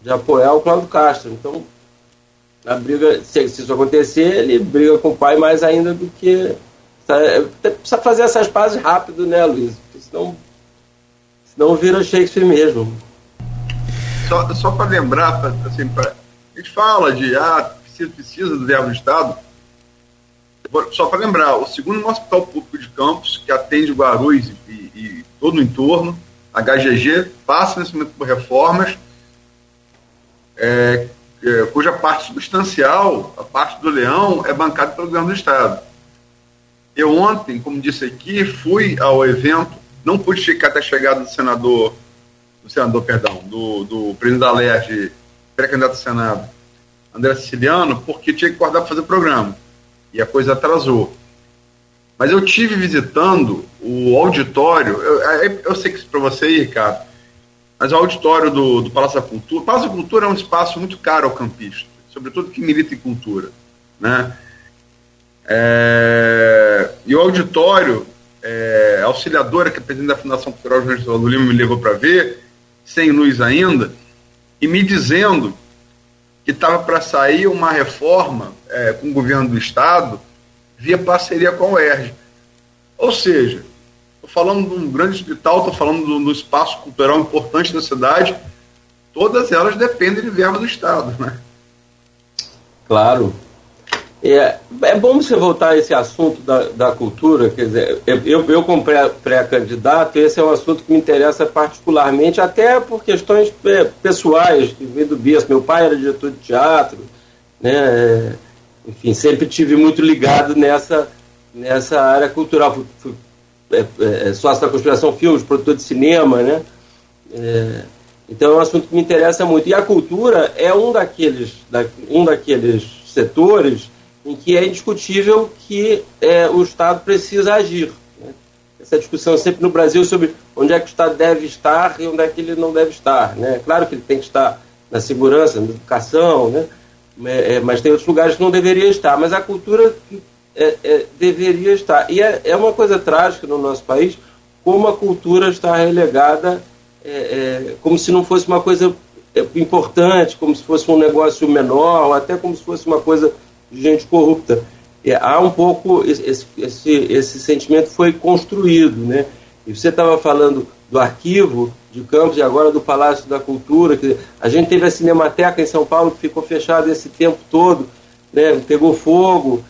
de apoiar o Cláudio Castro. Então, a briga, se, se, isso acontecer, ele briga com o pai mais ainda do que. Precisa fazer essas pazes rápido, né, Luiz? Porque senão, senão vira Shakespeare mesmo. Só, só para lembrar, pra, assim, pra, a gente fala de ah, precisa, precisa do verbo do Estado. Só para lembrar, o segundo hospital público de Campos, que atende Guarulhos e, e todo o entorno, HGG passa nesse momento por reformas, é, é, cuja parte substancial, a parte do leão, é bancada pelo governo do Estado. Eu ontem, como disse aqui, fui ao evento, não pude ficar até a chegada do senador, do senador, perdão, do, do presidente da LERJ, pré-candidato ao Senado, André Siciliano, porque tinha que acordar para fazer programa. E a coisa atrasou. Mas eu tive visitando o auditório, eu, eu, eu sei que para você, Ricardo, mas o auditório do, do Palácio da Cultura, o Palácio da Cultura é um espaço muito caro ao campista, sobretudo que milita em cultura, né? É, e o auditório, é, a auxiliadora, que é presidente da Fundação Cultural Jornalista do Lima, me levou para ver, sem luz ainda, e me dizendo que estava para sair uma reforma é, com o governo do Estado via parceria com a UERJ. Ou seja, falando de um grande hospital, estou falando do, do, espaço cultural importante da cidade, todas elas dependem de verba do Estado. Né? Claro. É, é bom você voltar a esse assunto da, da cultura, quer dizer, eu, eu como pré-candidato, esse é um assunto que me interessa particularmente, até por questões pessoais, que vem do Bias, meu pai era diretor de teatro, né, enfim, sempre tive muito ligado nessa, nessa área cultural, fui, fui é, é, sócio da Conspiração Filmes, produtor de cinema, né, é, então é um assunto que me interessa muito, e a cultura é um daqueles, da, um daqueles setores em que é indiscutível que é, o Estado precisa agir. Né? Essa discussão sempre no Brasil sobre onde é que o Estado deve estar e onde é que ele não deve estar. Né? Claro que ele tem que estar na segurança, na educação, né? É, é, mas tem outros lugares que não deveria estar. Mas a cultura é, é, deveria estar. E é, é, uma coisa trágica no nosso país como a cultura está relegada como se não fosse uma coisa importante, como se fosse um negócio menor, ou até como se fosse uma coisa de gente corrupta. É, há um pouco esse, esse, esse sentimento foi construído, né? E você estava falando do arquivo de Campos e agora do Palácio da Cultura. Que a gente teve a Cinemateca em São Paulo que ficou fechada esse tempo todo, né? pegou fogo.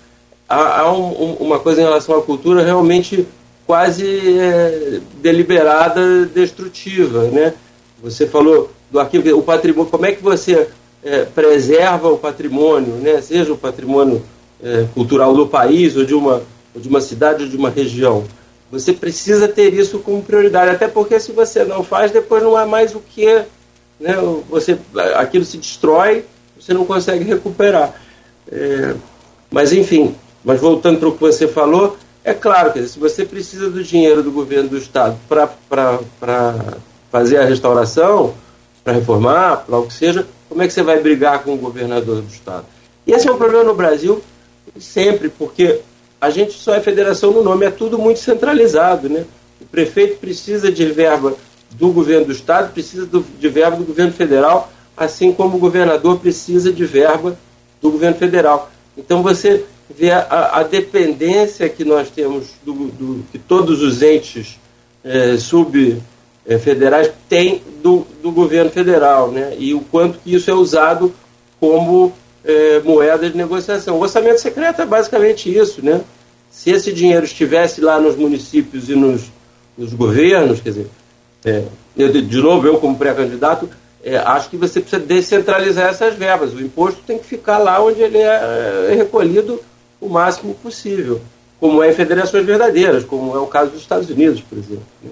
Há, há um, um, uma coisa em relação à cultura realmente quase é, deliberada, destrutiva, né? Você falou do arquivo, o patrimônio, como é que você é, preserva o patrimônio, né, seja o patrimônio é, cultural do país ou de, uma, ou de uma cidade ou de uma região. Você precisa ter isso como prioridade, até porque se você não faz, depois não há mais o que. Né, você, aquilo se destrói, você não consegue recuperar. É, mas, enfim, mas voltando para o que você falou, é claro que se você precisa do dinheiro do governo do Estado para fazer a restauração, para reformar, para o que seja, como é que você vai brigar com o governador do estado? E esse é um problema no Brasil sempre, porque a gente só é federação no nome, é tudo muito centralizado, né? O prefeito precisa de verba do governo do estado, precisa do, de verba do governo federal, assim como o governador precisa de verba do governo federal. Então você vê a, a dependência que nós temos do, do que todos os entes é, sub é, federais têm do, do governo federal, né? E o quanto que isso é usado como é, moeda de negociação. O orçamento secreto é basicamente isso, né? Se esse dinheiro estivesse lá nos municípios e nos, nos governos, quer dizer, é, eu, de novo, eu como pré-candidato, é, acho que você precisa descentralizar essas verbas. O imposto tem que ficar lá onde ele é, é recolhido o máximo possível, como é em federações verdadeiras, como é o caso dos Estados Unidos, por exemplo. Né?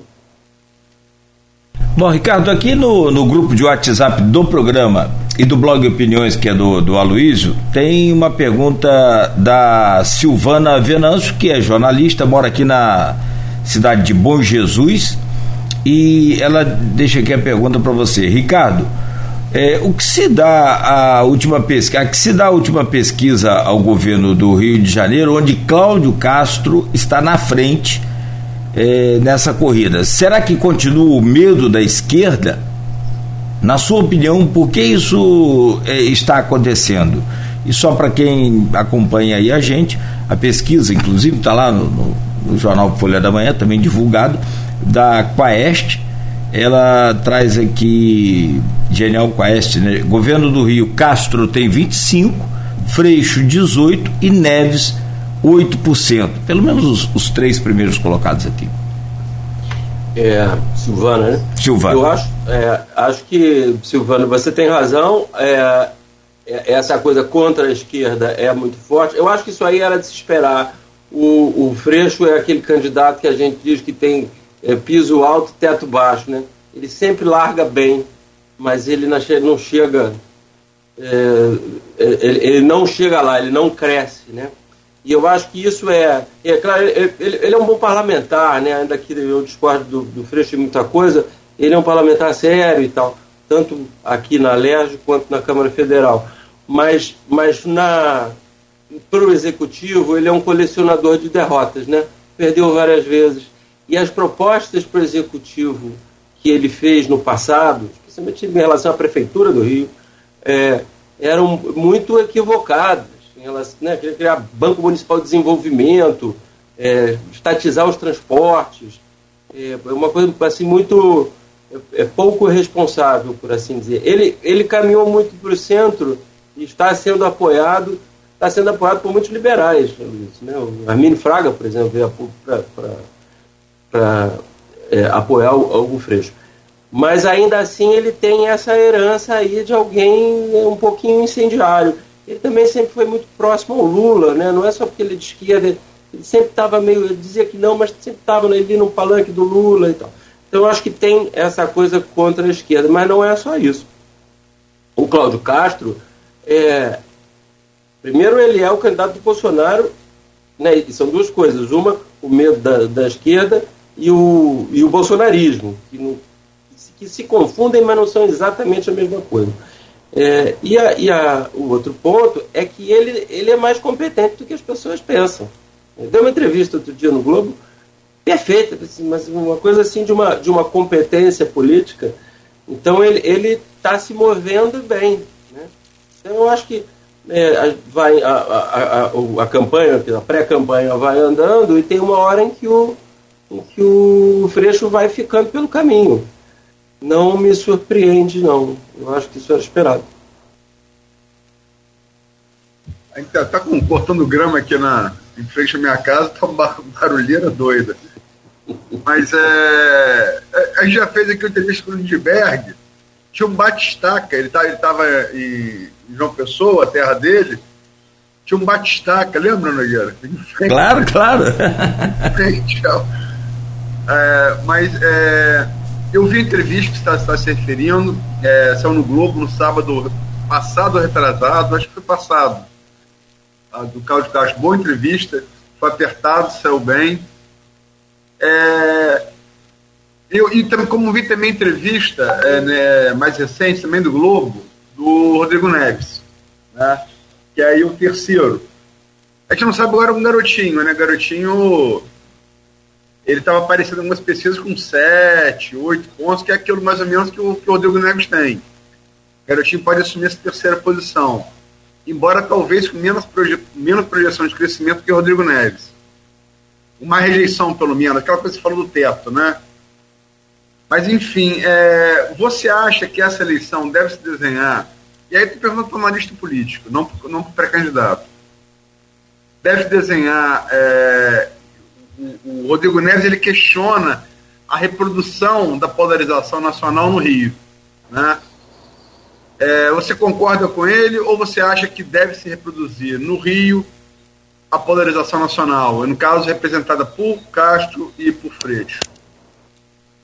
Bom, Ricardo, aqui no, no grupo de WhatsApp do programa e do blog Opiniões, que é do, do Aloysio, tem uma pergunta da Silvana Venâncio, que é jornalista, mora aqui na cidade de Bom Jesus, e ela deixa aqui a pergunta para você. Ricardo, é, o que se dá a última pesquisa, que se dá a última pesquisa ao governo do Rio de Janeiro, onde Cláudio Castro está na frente é, nessa corrida. Será que continua o medo da esquerda? Na sua opinião, por que isso é, está acontecendo? E só para quem acompanha aí a gente, a pesquisa, inclusive, está lá no, no, no, jornal Folha da Manhã, também divulgado, da Quaest, ela traz aqui, Genial Quaest, né? Governo do Rio, Castro tem 25, Freixo 18 e Neves 8%. Pelo menos os, os três primeiros colocados aqui. É, Silvana, né? Silvana. Eu acho, é, acho que, Silvana, você tem razão. É, é, essa coisa contra a esquerda é muito forte. Eu acho que isso aí era de se esperar. O, o Freixo é aquele candidato que a gente diz que tem é, piso alto teto baixo, né? Ele sempre larga bem, mas ele não chega. É, ele, ele não chega lá, ele não cresce, né? E eu acho que isso é. É claro, ele, ele é um bom parlamentar, né? ainda que eu discordo do, do Freixo em muita coisa, ele é um parlamentar sério e tal, tanto aqui na LERJ quanto na Câmara Federal. Mas, mas na, para o executivo, ele é um colecionador de derrotas, né? Perdeu várias vezes. E as propostas para o executivo que ele fez no passado, especialmente em relação à prefeitura do Rio, é, eram muito equivocadas relação, né, criar Banco Municipal de Desenvolvimento, é, estatizar os transportes, é, é uma coisa assim muito é, é, pouco responsável, por assim dizer. Ele, ele caminhou muito para o centro e está sendo apoiado, está sendo apoiado por muitos liberais, né? O Armínio Fraga, por exemplo, veio para é, apoiar o Hugo Freixo. Mas ainda assim ele tem essa herança aí de alguém um pouquinho incendiário ele também sempre foi muito próximo ao Lula, né? não é só porque ele é de esquerda, ele sempre estava meio, dizia que não, mas sempre estava ali no palanque do Lula e tal. Então eu acho que tem essa coisa contra a esquerda, mas não é só isso. O Cláudio Castro, é, primeiro ele é o candidato do Bolsonaro, né? são duas coisas, uma, o medo da, da esquerda e o, e o bolsonarismo, que, no, que se confundem, mas não são exatamente a mesma coisa. É, e a, e a, o outro ponto é que ele, ele é mais competente do que as pessoas pensam. Ele deu uma entrevista outro dia no Globo, perfeita, assim, mas uma coisa assim de uma, de uma competência política. Então ele está se movendo bem. Né? Então eu acho que é, vai, a, a, a, a campanha, a pré-campanha vai andando e tem uma hora em que o, em que o Freixo vai ficando pelo caminho não me surpreende, não. Eu acho que isso era esperado. A gente tá, tá com, cortando grama aqui na, em frente à minha casa, tá uma barulheira doida. Mas é, é, a gente já fez aqui uma entrevista com o Lindbergh, tinha um batistaca, ele tá, estava em João Pessoa, a terra dele, tinha um batistaca, lembra, Nogueira? Claro, claro. Frente, é, mas é, eu vi a entrevista que você está, se referindo, é, saiu no Globo no sábado passado retrasado, acho que foi passado, a, do Cláudio Castro. Boa entrevista, foi apertado, saiu bem. É, eu, e também, como vi também entrevista é, né, mais recente, também do Globo, do Rodrigo Neves, né, que é aí o terceiro. A gente não sabe agora um garotinho, né? Garotinho ele estava aparecendo em algumas pesquisas com 7, 8 pontos, que é aquilo mais ou menos que o, que o Rodrigo Neves tem. O garotinho pode assumir essa terceira posição, embora talvez com menos, proje menos projeção de crescimento que o Rodrigo Neves. Uma rejeição, pelo menos, aquela coisa que você falou do teto, né? Mas, enfim, é, você acha que essa eleição deve se desenhar? E aí, estou perguntando para o analista político, não, não para o pré-candidato. Deve desenhar é, o, Rodrigo Neves ele questiona a reprodução da polarização nacional no Rio. Né? É, você concorda com ele ou você acha que deve se reproduzir no Rio a polarização nacional, no caso representada por Castro e por Freixo?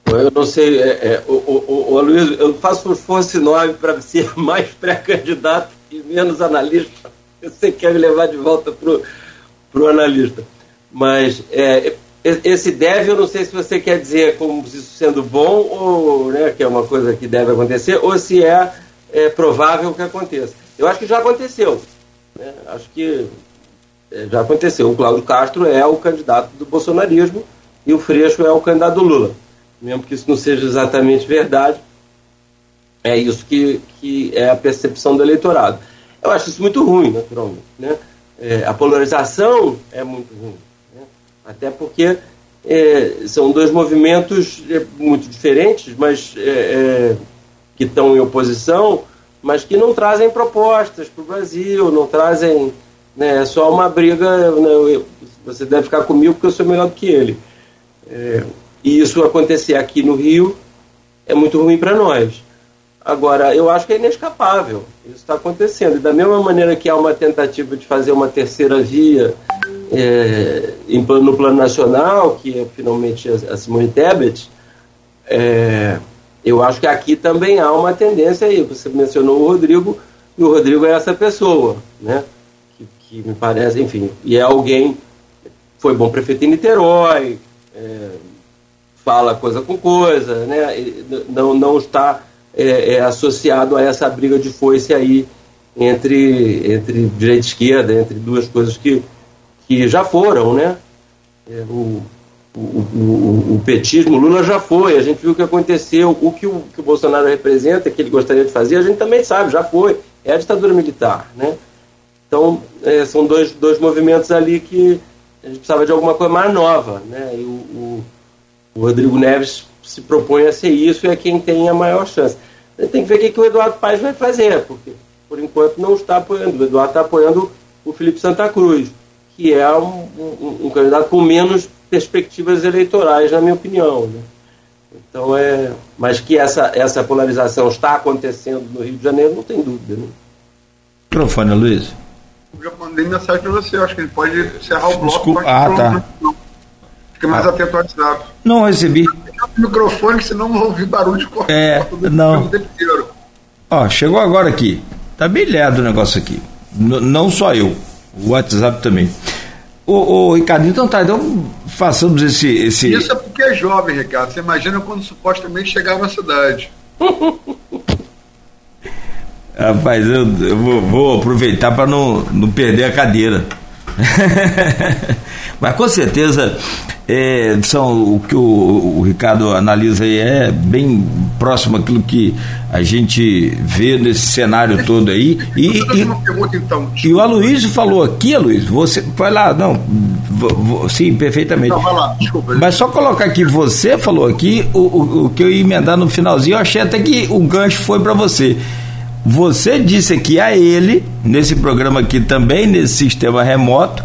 Eu não sei, é, é, o, o, o, Luiz, eu faço um esforço enorme para ser mais pré-candidato e menos analista. Você quer me levar de volta para o analista. Mas é, esse deve, eu não sei se você quer dizer como isso sendo bom, ou né, que é uma coisa que deve acontecer, ou se é, é provável que aconteça. Eu acho que já aconteceu. Né? Acho que é, já aconteceu. O Cláudio Castro é o candidato do bolsonarismo e o Freixo é o candidato do Lula. Mesmo que isso não seja exatamente verdade, é isso que, que é a percepção do eleitorado. Eu acho isso muito ruim, naturalmente. Né? É, a polarização é muito ruim. Até porque é, são dois movimentos é, muito diferentes, mas é, é, que estão em oposição, mas que não trazem propostas para o Brasil, não trazem né, só uma briga. Né, você deve ficar comigo porque eu sou melhor do que ele. É, e isso acontecer aqui no Rio é muito ruim para nós. Agora, eu acho que é inescapável. Isso está acontecendo. E da mesma maneira que há uma tentativa de fazer uma terceira via é, no plano nacional, que é finalmente a, a Simone Tebet, é, eu acho que aqui também há uma tendência aí. Você mencionou o Rodrigo, e o Rodrigo é essa pessoa, né? Que, que me parece, enfim, e é alguém foi bom prefeito em Niterói, é, fala coisa com coisa, né? não, não está é, é, associado a essa briga de foice aí entre, entre direita e esquerda, entre duas coisas que, que já foram, né? É, o, o, o, o, petismo, Lula já foi, a gente viu o que aconteceu, o que o, que o Bolsonaro representa, que ele gostaria de fazer, a gente também sabe, já foi, é a ditadura militar, né? Então, é, são dois, dois movimentos ali que a gente precisava de alguma coisa mais nova, né? E o, o Rodrigo Neves se propõe a ser isso e é quem tem a maior chance. Tem que ver o que, que o Eduardo Paes vai fazer, porque por enquanto não está apoiando. O Eduardo está apoiando o Felipe Santa Cruz, que é um, um, um candidato com menos perspectivas eleitorais, na minha opinião. Né? Então é, mas que essa, essa polarização está acontecendo no Rio de Janeiro, não tem dúvida. Né? Microfone, Luiz. Eu já mandei mensagem para você, acho que ele pode encerrar o bloco. Desculpa. Ah, tá. Fica mais ah. atento ao WhatsApp. Não recebi. O microfone, senão não vou ouvir barulho de corte. É, não. Ó, chegou agora aqui. Tá brilhado o negócio aqui. N não só eu, o WhatsApp também. Ô, ô, Ricardo, então tá, então façamos esse, esse. Isso é porque é jovem, Ricardo. Você imagina quando supostamente chegava na cidade. Rapaz, eu, eu vou, vou, aproveitar para não, não perder a cadeira. Mas com certeza é, são o que o, o, Ricardo analisa aí é bem próximo àquilo que a gente vê nesse cenário todo aí. E, e, então, e o Aloysio falou aqui, Aloysio, você vai lá, não, sim, perfeitamente. Não, vai lá, desculpa. Mas só colocar aqui, você falou aqui o, o, o que eu ia emendar no finalzinho, eu achei até que o gancho foi para você. Você disse aqui a ele, nesse programa aqui também, nesse sistema remoto,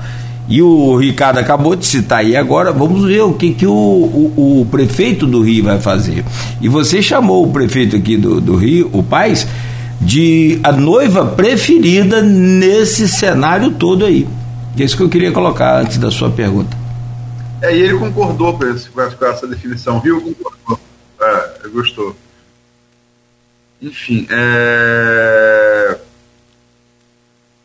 e o Ricardo acabou de citar aí agora, vamos ver o que, que o, o, o prefeito do Rio vai fazer. E você chamou o prefeito aqui do, do Rio, o Paz, de a noiva preferida nesse cenário todo aí. É isso que eu queria colocar antes da sua pergunta. É, e ele concordou com, esse, com essa definição, viu? Concordou. É, gostou. Enfim, é...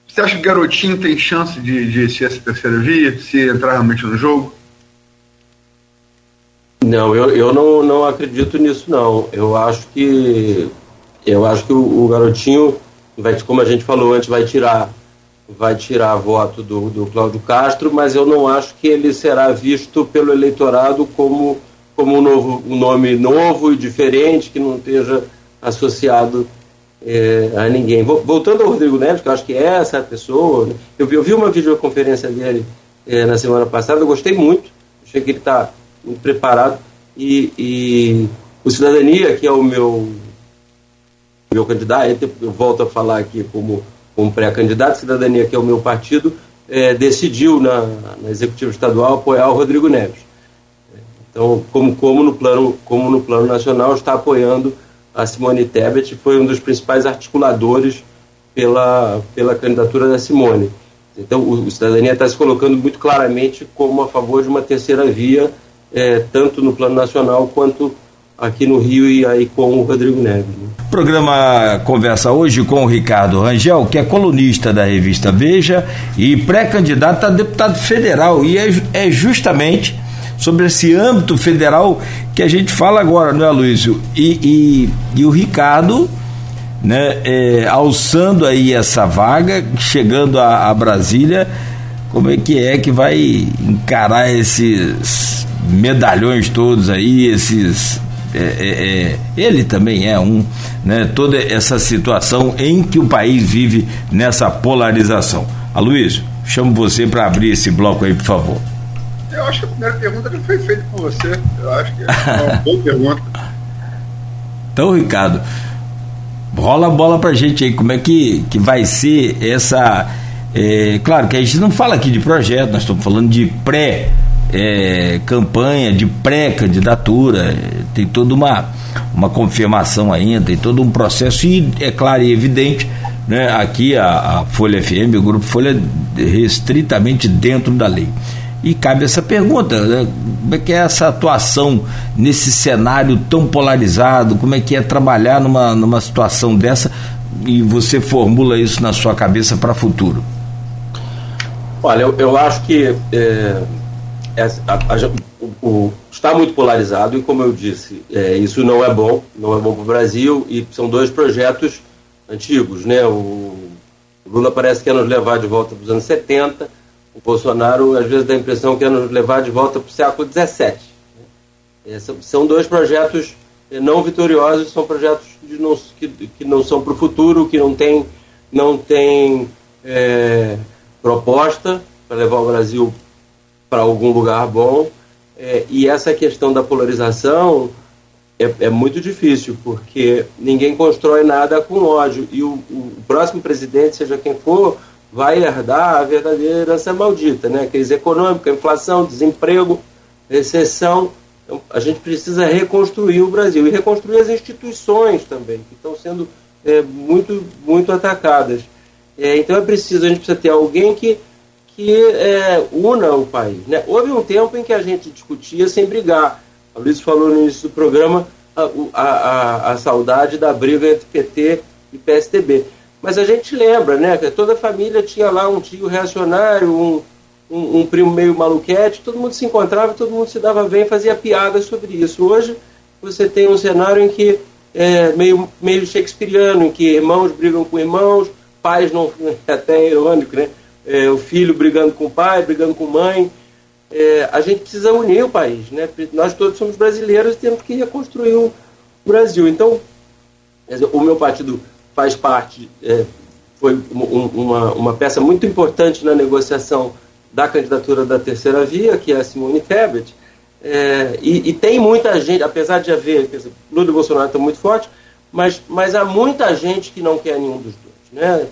Você acha que o Garotinho tem chance de, de ser essa terceira via, se entrar realmente no jogo? Não, eu, eu não, não acredito nisso não. Eu acho que eu acho que o, o garotinho vai, como a gente falou antes, vai tirar vai tirar voto do, do Cláudio Castro, mas eu não acho que ele será visto pelo eleitorado como como um, novo, um nome novo e diferente que não esteja associado é, a ninguém. Voltando ao Rodrigo Neves, que eu acho que é essa pessoa, né? eu, vi, eu vi uma videoconferência dele é, na semana passada, eu gostei muito, achei que ele está muito preparado e, e, o Cidadania, que é o meu, meu candidato, eu volto a falar aqui como, como pré-candidato, Cidadania, que é o meu partido, é, decidiu na, na executiva estadual apoiar o Rodrigo Neves. Então, como, como, no plano, como no plano nacional, está apoiando a Simone Tebet foi um dos principais articuladores pela, pela candidatura da Simone. Então, o, o Cidadania está se colocando muito claramente como a favor de uma terceira via, é, tanto no plano nacional quanto aqui no Rio e aí com o Rodrigo Neves. Né? Programa conversa hoje com o Ricardo Rangel, que é colunista da revista Veja e pré-candidato a deputado federal, e é, é justamente sobre esse âmbito federal que a gente fala agora, não é, Luísio? E, e, e o Ricardo, né, é, alçando aí essa vaga, chegando a, a Brasília, como é que é que vai encarar esses medalhões todos aí, esses é, é, é, ele também é um, né, toda essa situação em que o país vive nessa polarização. Aloysio, chamo você para abrir esse bloco aí, por favor. Eu acho que a primeira pergunta já foi feita com você. Eu acho que é uma boa pergunta. Então, Ricardo, rola a bola pra gente aí, como é que, que vai ser essa. É, claro que a gente não fala aqui de projeto, nós estamos falando de pré é, campanha, de pré-candidatura, tem toda uma, uma confirmação ainda, tem todo um processo, e é claro e evidente, né, aqui a, a Folha FM, o grupo Folha, restritamente dentro da lei. E cabe essa pergunta, né? como é que é essa atuação nesse cenário tão polarizado, como é que é trabalhar numa, numa situação dessa e você formula isso na sua cabeça para o futuro? Olha, eu, eu acho que é, a, a, o, o, está muito polarizado e, como eu disse, é, isso não é bom, não é bom para o Brasil e são dois projetos antigos, né? O, o Lula parece que quer nos levar de volta para os anos 70, o Bolsonaro às vezes dá a impressão que quer nos levar de volta para o século 17. Né? É, são dois projetos é, não vitoriosos, são projetos não, que, que não são para o futuro, que não tem, não tem é, proposta para levar o Brasil para algum lugar bom. É, e essa questão da polarização é, é, muito difícil, porque ninguém constrói nada com ódio. E o, o, próximo presidente, seja quem for, vai herdar a verdadeira herança maldita, né? Crise econômica, inflação, desemprego, recessão. Então, a gente precisa reconstruir o Brasil e reconstruir as instituições também, que estão sendo é, muito, muito atacadas. É, então é preciso, a gente precisa ter alguém que que é, una o país. Né? Houve um tempo em que a gente discutia sem brigar. A Luiz falou no início do programa a, a, a, a saudade da briga entre PT e PSDB. Mas a gente lembra, né, que toda a família tinha lá um tio reacionário, um, um, um, primo meio maluquete, todo mundo se encontrava, todo mundo se dava bem, fazia piadas sobre isso. Hoje você tem um cenário em que é meio, meio shakespeariano, em que irmãos brigam com irmãos, pais não. até irônico, né? é, o filho brigando com o pai, brigando com a mãe. É, a gente precisa unir o país, né? Nós todos somos brasileiros e temos que reconstruir o Brasil. Então, o meu partido faz parte, é, foi um, uma, uma peça muito importante na negociação da candidatura da terceira via, que é a Simone Tebet, é, e, e, tem muita gente, apesar de haver, quer dizer, Lula e Bolsonaro estão muito fortes, mas, mas há muita gente que não quer nenhum dos dois. Né?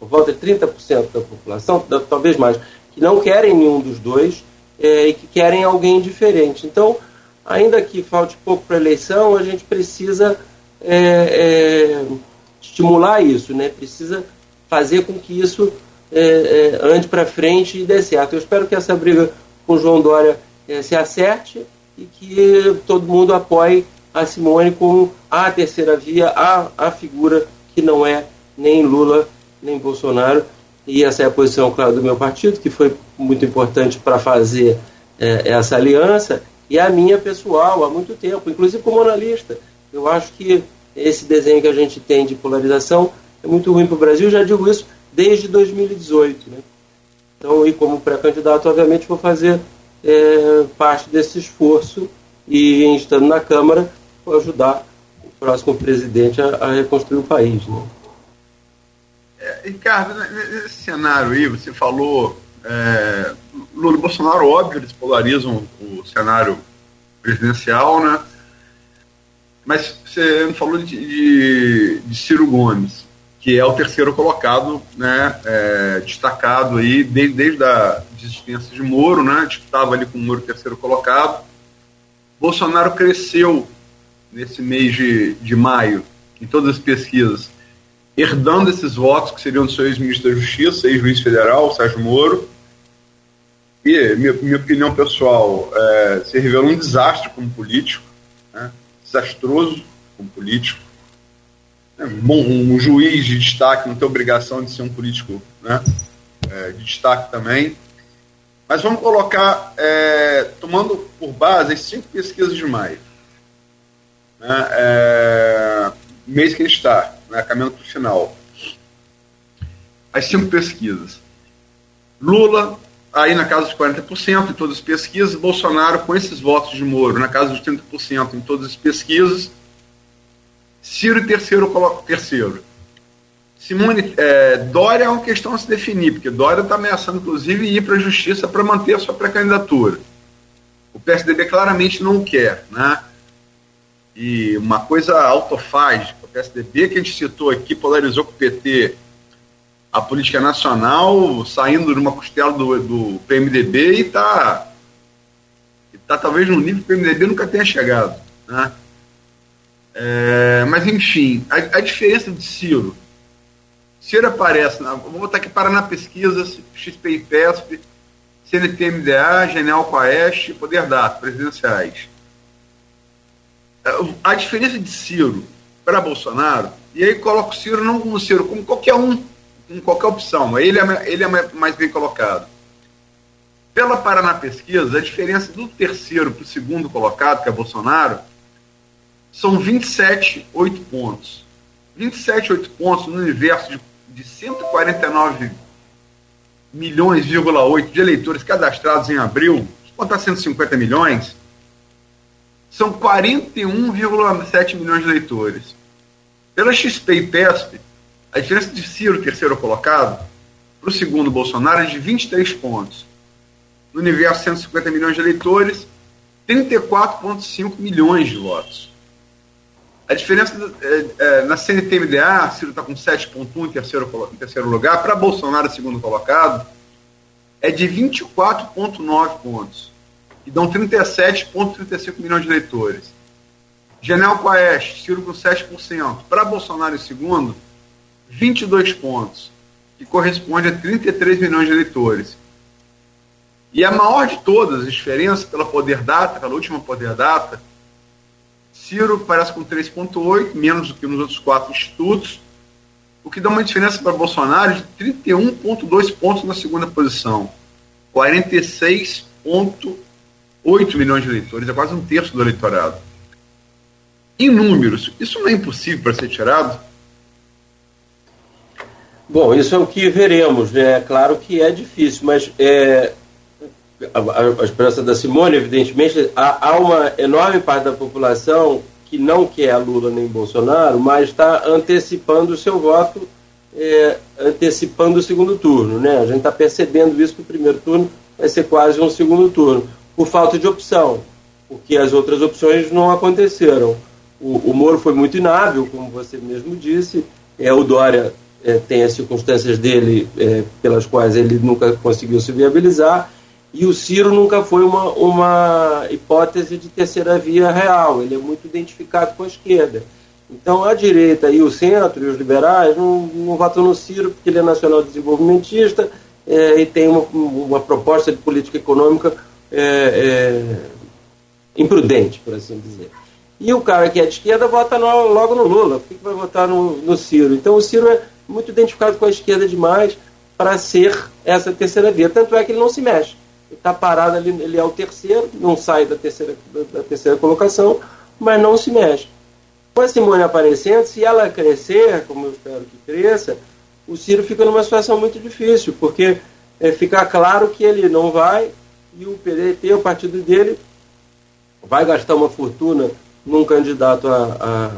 por volta de 30% da população, talvez mais, que não querem nenhum dos dois é, e que querem alguém diferente. Então, ainda que falte pouco para a eleição, a gente precisa é, é, estimular isso, né? precisa fazer com que isso é, é, ande para frente e dê certo. Eu espero que essa briga com o João Dória é, se acerte e que todo mundo apoie a Simone como a terceira via, a, a figura que não é nem Lula nem Bolsonaro. E essa é a posição, claro, do meu partido, que foi muito importante para fazer é, essa aliança, e a minha pessoal, há muito tempo, inclusive como analista. Eu acho que esse desenho que a gente tem de polarização é muito ruim para o Brasil, já digo isso desde 2018. Né? Então, e como pré-candidato, obviamente, vou fazer é, parte desse esforço e, estando na Câmara, vou ajudar o próximo presidente a, a reconstruir o país. Né? É, Ricardo, nesse cenário aí, você falou. É, Lula e Bolsonaro, óbvio, eles polarizam o cenário presidencial, né? Mas você falou de, de, de, Ciro Gomes, que é o terceiro colocado, né? É, destacado aí desde, desde a existência de Moro, né? Disputava ali com o Moro terceiro colocado. Bolsonaro cresceu nesse mês de, de maio, em todas as pesquisas, herdando esses votos que seriam do seu ex-ministro da Justiça, ex-juiz federal, Sérgio Moro. E, minha, minha opinião pessoal, é, se revelou um desastre como político? Desastroso como político. É, bom, um, juiz de destaque não tem obrigação de ser um político né? É, de destaque também. Mas vamos colocar, é, tomando por base as cinco pesquisas de maio. Né? É, mês que ele está né, caminhando para o final. As cinco pesquisas. Lula, aí na casa dos 40% em todas as pesquisas, Bolsonaro com esses votos de Moro, na casa dos 30% em todas as pesquisas, Ciro terceiro, terceiro. Simone, é, Dória é uma questão a se definir, porque Dória está ameaçando, inclusive, ir para a justiça para manter a sua pré-candidatura. O PSDB claramente não o quer, né? E uma coisa autofágica, PSDB, que a gente citou aqui, polarizou com o PT a política nacional, saindo de uma costela do, do PMDB e está tá talvez num nível que o PMDB nunca tenha chegado. Né? É, mas, enfim, a, a, diferença de Ciro. Ciro aparece, na, vou botar aqui Paraná Pesquisa, XP e PESP, CNTMDA, Genial Coeste, Poder Data, presidenciais. É, a diferença de Ciro para Bolsonaro, e aí coloca o Ciro não como Ciro, como qualquer um com qualquer opção. Ele é, ele é mais bem colocado. Pela Paraná Pesquisa, a diferença do terceiro para o segundo colocado, que é Bolsonaro, são 27, 8 pontos. 27, 8 pontos no universo de, de 149 milhões, 8 de eleitores cadastrados em abril, contar 150 milhões, são 41,7 milhões de eleitores. Pela XP e PESP, a diferença de Ciro, terceiro colocado, para o segundo Bolsonaro é de 23 pontos. No universo 150 milhões de eleitores, 34,5 milhões de votos. A diferença é, é, na CNT-MDA, Ciro está com 7,1 em terceiro, em terceiro lugar, para Bolsonaro, segundo colocado, é de 24,9 pontos, que dão 37,35 milhões de eleitores. Genel Quaest, Ciro com 7%. Para Bolsonaro em segundo, 22 pontos, que corresponde a 33 milhões de eleitores. E a maior de todas as diferenças, pela Poder Data, pela última Poder Data, Ciro parece com 3,8, menos do que nos outros quatro institutos, o que dá uma diferença para Bolsonaro de 31,2 pontos na segunda posição. 46,8 milhões de eleitores, é quase um terço do eleitorado. Em números, isso não é impossível para ser tirado? Bom, isso é o que veremos. Né? É claro que é difícil, mas é, a, a, esperança da Simone, evidentemente, há, há, uma enorme parte da população que não quer Lula nem Bolsonaro, mas está antecipando o seu voto, é, antecipando o segundo turno. Né? A gente está percebendo isso que o primeiro turno vai ser quase um segundo turno, por falta de opção, porque as outras opções não aconteceram. O, o Moro foi muito inábil, como você mesmo disse, é, o Dória é, tem as circunstâncias dele é, pelas quais ele nunca conseguiu se viabilizar, e o Ciro nunca foi uma, uma hipótese de terceira via real, ele é muito identificado com a esquerda. Então a direita e o centro e os liberais não, não votam no Ciro porque ele é nacional desenvolvimentista é, e tem uma, uma, proposta de política econômica imprudente, por assim dizer. E o cara que é de esquerda vota no, logo no Lula, por que, que vai votar no, no Ciro? Então o Ciro é muito identificado com a esquerda demais para ser essa terceira via. Tanto é que ele não se mexe está parado ali, ele é o terceiro, não sai da terceira, da terceira colocação, mas não se mexe. Com a Simone aparecendo, se ela crescer, como eu espero que cresça, o Ciro fica numa situação muito difícil, porque é, fica claro que ele não vai e o PDT, o partido dele, vai gastar uma fortuna num candidato a, a,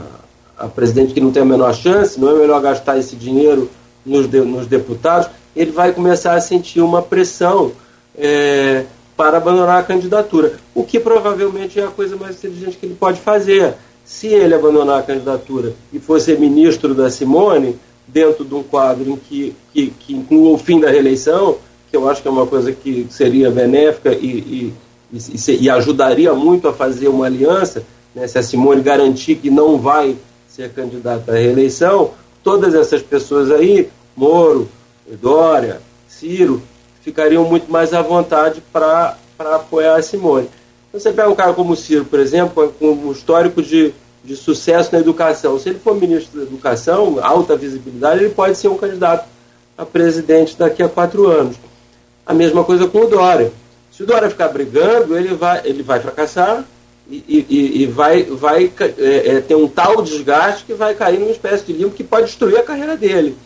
a presidente que não tem a menor chance, não é melhor gastar esse dinheiro nos, de, nos deputados, ele vai começar a sentir uma pressão é, para abandonar a candidatura, o que provavelmente é a coisa mais inteligente que ele pode fazer. Se ele abandonar a candidatura e for ser ministro da Simone, dentro de um quadro em que, que, que inclua o fim da reeleição, que eu acho que é uma coisa que seria benéfica e, e, e, e ajudaria muito a fazer uma aliança, né, se a Simone garantir que não vai ser candidata à reeleição, todas essas pessoas aí, Moro, Dória, Ciro, ficariam muito mais à vontade para apoiar a Simone. Então, você pega um cara como o Ciro, por exemplo, com um histórico de, de sucesso na educação. Se ele for ministro da Educação, alta visibilidade, ele pode ser um candidato a presidente daqui a quatro anos. A mesma coisa com o Dória. Se o Dória ficar brigando, ele vai, ele vai fracassar e, e, e vai, vai é, é, ter um tal desgaste que vai cair numa espécie de limbo que pode destruir a carreira dele.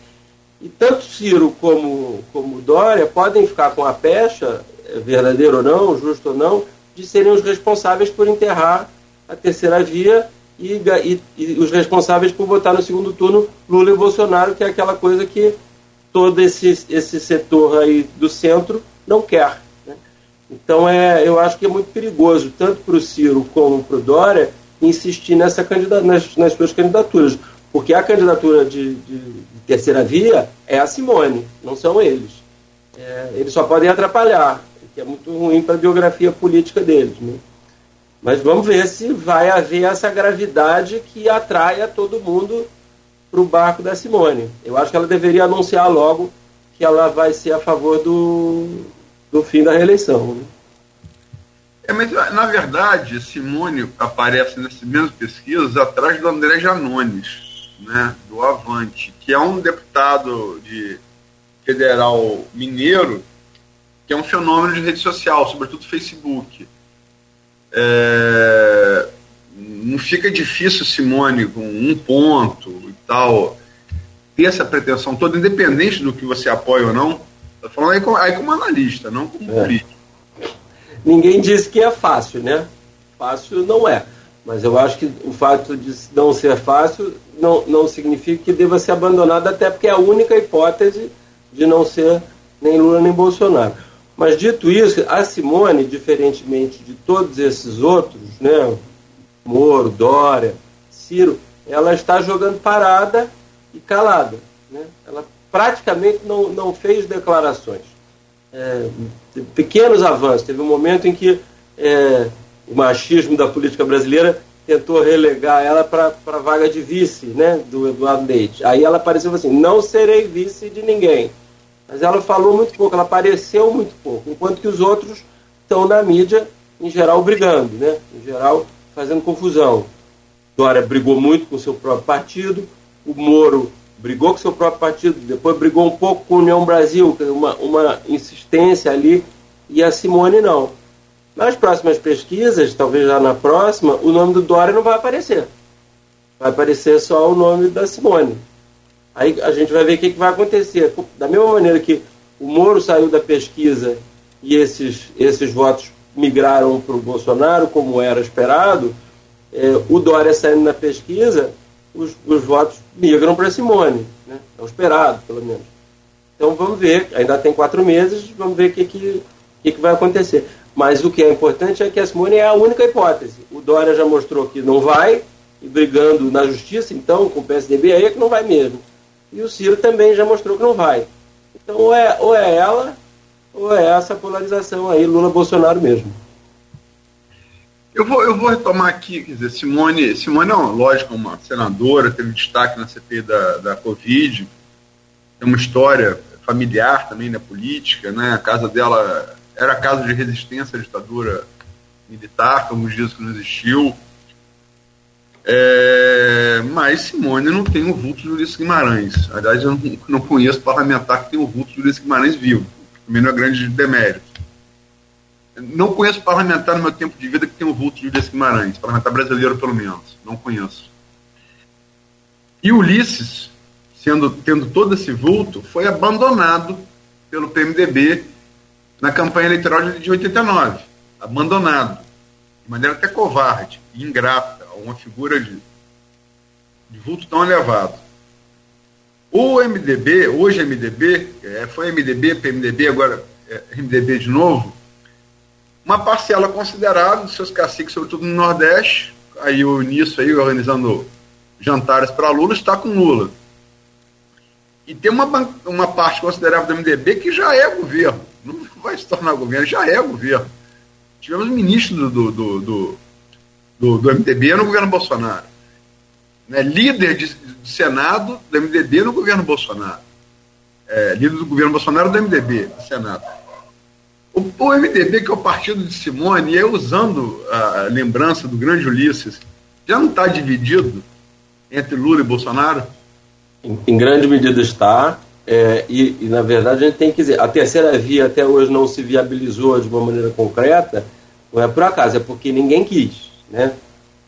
E tanto Ciro como, como Dória podem ficar com a pecha, é verdadeiro ou não, justo ou não, de serem os responsáveis por enterrar a terceira via e, e, e, os responsáveis por votar no segundo turno Lula e Bolsonaro, que é aquela coisa que todo esse, esse setor aí do centro não quer. Então é, eu acho que é muito perigoso, tanto para o Ciro como para o Dória, insistir nessa candidata, nas, nas suas candidaturas. Porque a candidatura de, de, de terceira via é a Simone, não são eles. É, eles só podem atrapalhar, o que é muito ruim para a biografia política deles. Né? Mas vamos ver se vai haver essa gravidade que atraia todo mundo para o barco da Simone. Eu acho que ela deveria anunciar logo que ela vai ser a favor do, do fim da reeleição. Né? É, mas na verdade, Simone aparece nessas mesmas pesquisas atrás do André Janones né, do Avante, que é um deputado de Federal Mineiro, que é um fenômeno de rede social, sobretudo Facebook. É, não fica difícil, Simone, com um ponto e tal, ter essa pretensão toda, independente do que você apoia ou não. Estou falando aí como, aí como analista, não como é. político. Ninguém disse que é fácil, né? Fácil não é. Mas eu acho que o fato de não ser fácil não, não significa que deva ser abandonado, até porque é a única hipótese de não ser nem Lula nem Bolsonaro. Mas dito isso, a Simone, diferentemente de todos esses outros, né, Moro, Dória, Ciro, ela está jogando parada e calada. Né? Ela praticamente não, não fez declarações. É, pequenos avanços. Teve um momento em que é, o machismo da política brasileira tentou relegar ela para a vaga de vice né, do Eduardo Leite. Aí ela apareceu assim: não serei vice de ninguém. Mas ela falou muito pouco, ela apareceu muito pouco, enquanto que os outros estão na mídia, em geral, brigando, né? em geral, fazendo confusão. Dória brigou muito com o seu próprio partido, o Moro brigou com seu próprio partido, depois brigou um pouco com a União Brasil, é uma, uma insistência ali, e a Simone não. Nas próximas pesquisas, talvez já na próxima, o nome do Dória não vai aparecer. Vai aparecer só o nome da Simone. Aí a gente vai ver o que, que vai acontecer. Da mesma maneira que o Moro saiu da pesquisa e esses, esses votos migraram para o Bolsonaro, como era esperado, é, o Dória saindo na pesquisa, os, os votos migram para Simone. Né? É o esperado, pelo menos. Então vamos ver, ainda tem quatro meses, vamos ver o que, que, que, que vai acontecer. Mas o que é importante é que a Simone é a única hipótese. O Dória já mostrou que não vai, e brigando na justiça, então, com o PSDB, aí é que não vai mesmo. E o Ciro também já mostrou que não vai. Então, ou é, ou é ela, ou é essa polarização aí, Lula-Bolsonaro mesmo. Eu vou, eu vou retomar aqui, quer dizer, Simone, Simone, não, lógico, uma senadora, teve destaque na CPI da, da Covid, tem uma história familiar também na política, né? A casa dela era caso de resistência à ditadura militar, como diz que não existiu. É, mas Simone não tem o vulto de Ulisses Guimarães. Aliás, eu não, não conheço parlamentar que tem o vulto de Ulisses Guimarães vivo. Também não é grande demérito. Não conheço parlamentar no meu tempo de vida que tem o vulto de Ulisses Guimarães. Parlamentar brasileiro, pelo menos. Não conheço. E Ulisses, sendo, tendo todo esse vulto, foi abandonado pelo PMDB na campanha eleitoral de 89, abandonado, de maneira até covarde, ingrata, uma figura de, de vulto tão elevado. O MDB, hoje MDB, é, foi MDB, PMDB, agora é, MDB de novo, uma parcela considerável dos seus caciques, sobretudo no Nordeste, aí o nisso aí, organizando jantares para Lula, está com Lula. E tem uma, uma parte considerável do MDB que já é governo não vai se tornar governo, já é governo. Tivemos ministro do, do, do, do, do MDB no governo Bolsonaro. Né? Líder de, de Senado do MDB no governo Bolsonaro. É, líder do governo Bolsonaro do MDB, do Senado. O, o, MDB, que é o partido de Simone, e aí usando a lembrança do grande Ulisses, já não está dividido entre Lula e Bolsonaro? Em, em grande medida está. É, e, e, na verdade, a gente tem que dizer: a terceira via até hoje não se viabilizou de uma maneira concreta, não é por acaso, é porque ninguém quis. Né?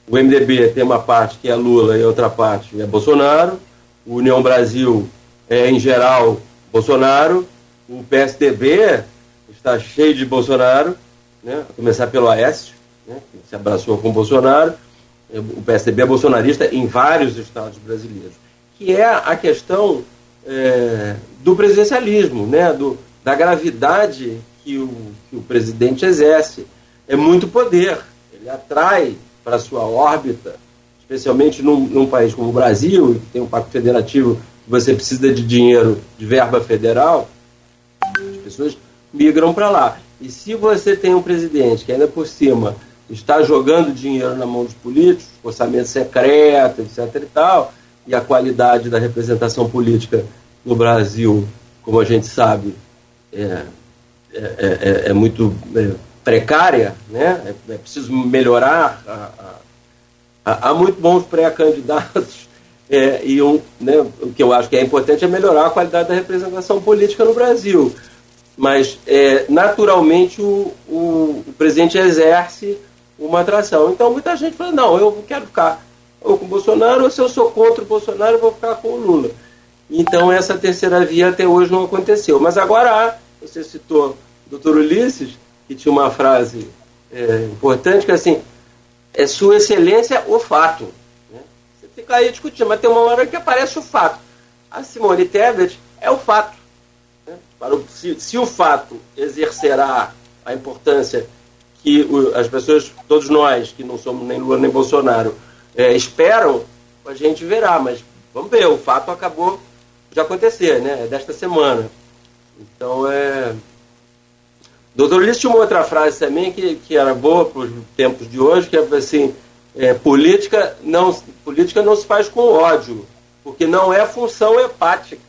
O MDB tem uma parte que é Lula e outra parte é Bolsonaro, o União Brasil é, em geral, Bolsonaro, o PSDB está cheio de Bolsonaro, né? a começar pelo Aécio, né? que se abraçou com Bolsonaro, o PSDB é bolsonarista em vários estados brasileiros, que é a questão é, do presidencialismo, né? do, da gravidade que o, que o presidente exerce. É muito poder, ele atrai para sua órbita, especialmente num, num, país como o Brasil, que tem um pacto federativo, que você precisa de dinheiro, de verba federal, as pessoas migram para lá. E se você tem um presidente que ainda por cima está jogando dinheiro na mão dos políticos, orçamento secreto, etc. e tal, e a qualidade da representação política no Brasil, como a gente sabe, é, é, é, é muito é, precária, né? É, é, preciso melhorar. Há muito bons pré-candidatos É, e um, né, o que eu acho que é importante é melhorar a qualidade da representação política no Brasil. Mas, é, naturalmente, o, o, o, presidente exerce uma atração. Então, muita gente fala: não, eu quero ficar ou com o Bolsonaro, ou se eu sou contra o Bolsonaro, eu vou ficar com o Lula. Então, essa terceira via até hoje não aconteceu. Mas agora, você citou o doutor Ulisses, que tinha uma frase é, importante, que é assim, é Sua Excelência o fato. Né? Você fica aí discutindo, mas tem uma hora que aparece o fato. A Simone Tebet é o fato. Para o, se, se, o fato exercerá a importância que o, as pessoas, todos nós, que não somos nem Lula nem Bolsonaro, é, esperam, a gente verá, mas vamos ver, o fato acabou de acontecer, né? É desta semana. Então é. Doutor Ulisses tinha uma outra frase também que, que era boa para os tempos de hoje, que é assim, é, política, não, política não se faz com ódio, porque não é função hepática.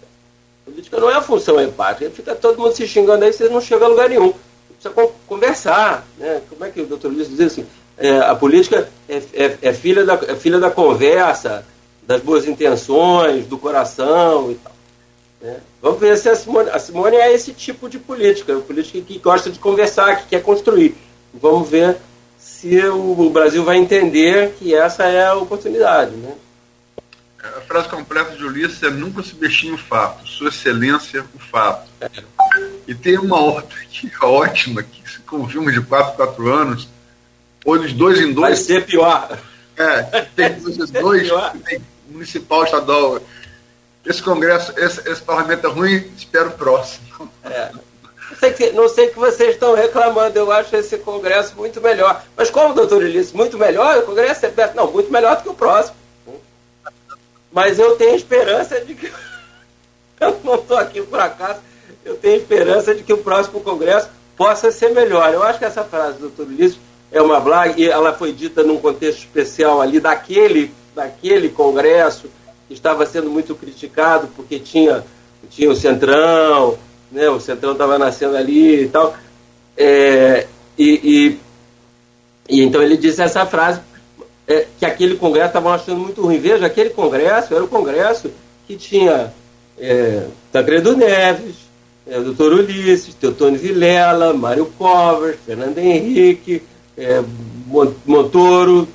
Política não é função hepática. Fica todo mundo se xingando aí, você não chega a lugar nenhum. Precisa conversar. Né? Como é que o doutor Ulisses diz assim? É, a política é, é, é, filha da, é filha da conversa, das boas intenções, do coração e tal. Né? Vamos ver se a Simone, a Simone é esse tipo de política, política que gosta de conversar, que quer construir. Vamos ver se o Brasil vai entender que essa é a oportunidade. Né? A frase completa de Ulisses é nunca subestime o fato, sua excelência o fato. E tem uma outra que é ótima, que com filme de 4, 4 anos, ou de dois em dois. Vai ser pior. É, tem esses dois, tem municipal, estadual. Esse congresso, esse, esse parlamento é ruim, espero o próximo. É. Não sei, que, não sei que vocês estão reclamando, eu acho esse congresso muito melhor. Mas como, doutor Ulisses, muito melhor, o congresso é perto. Não, muito melhor do que o próximo. Mas eu tenho esperança de que. Eu não estou aqui por acaso, eu tenho esperança de que o próximo congresso possa ser melhor. Eu acho que essa frase do doutor Ulisses é uma blague, e ela foi dita num contexto especial ali daquele, daquele congresso que estava sendo muito criticado porque tinha, tinha o Centrão, né, o Centrão estava nascendo ali e tal. É, e, e, e, então ele disse essa frase é, que aquele congresso estava achando muito ruim. Veja, aquele congresso era o congresso que tinha é, Tancredo Neves, é, doutor Ulisses, Teotônio Vilela, Mário Covers, Fernando Henrique, é, Montoro,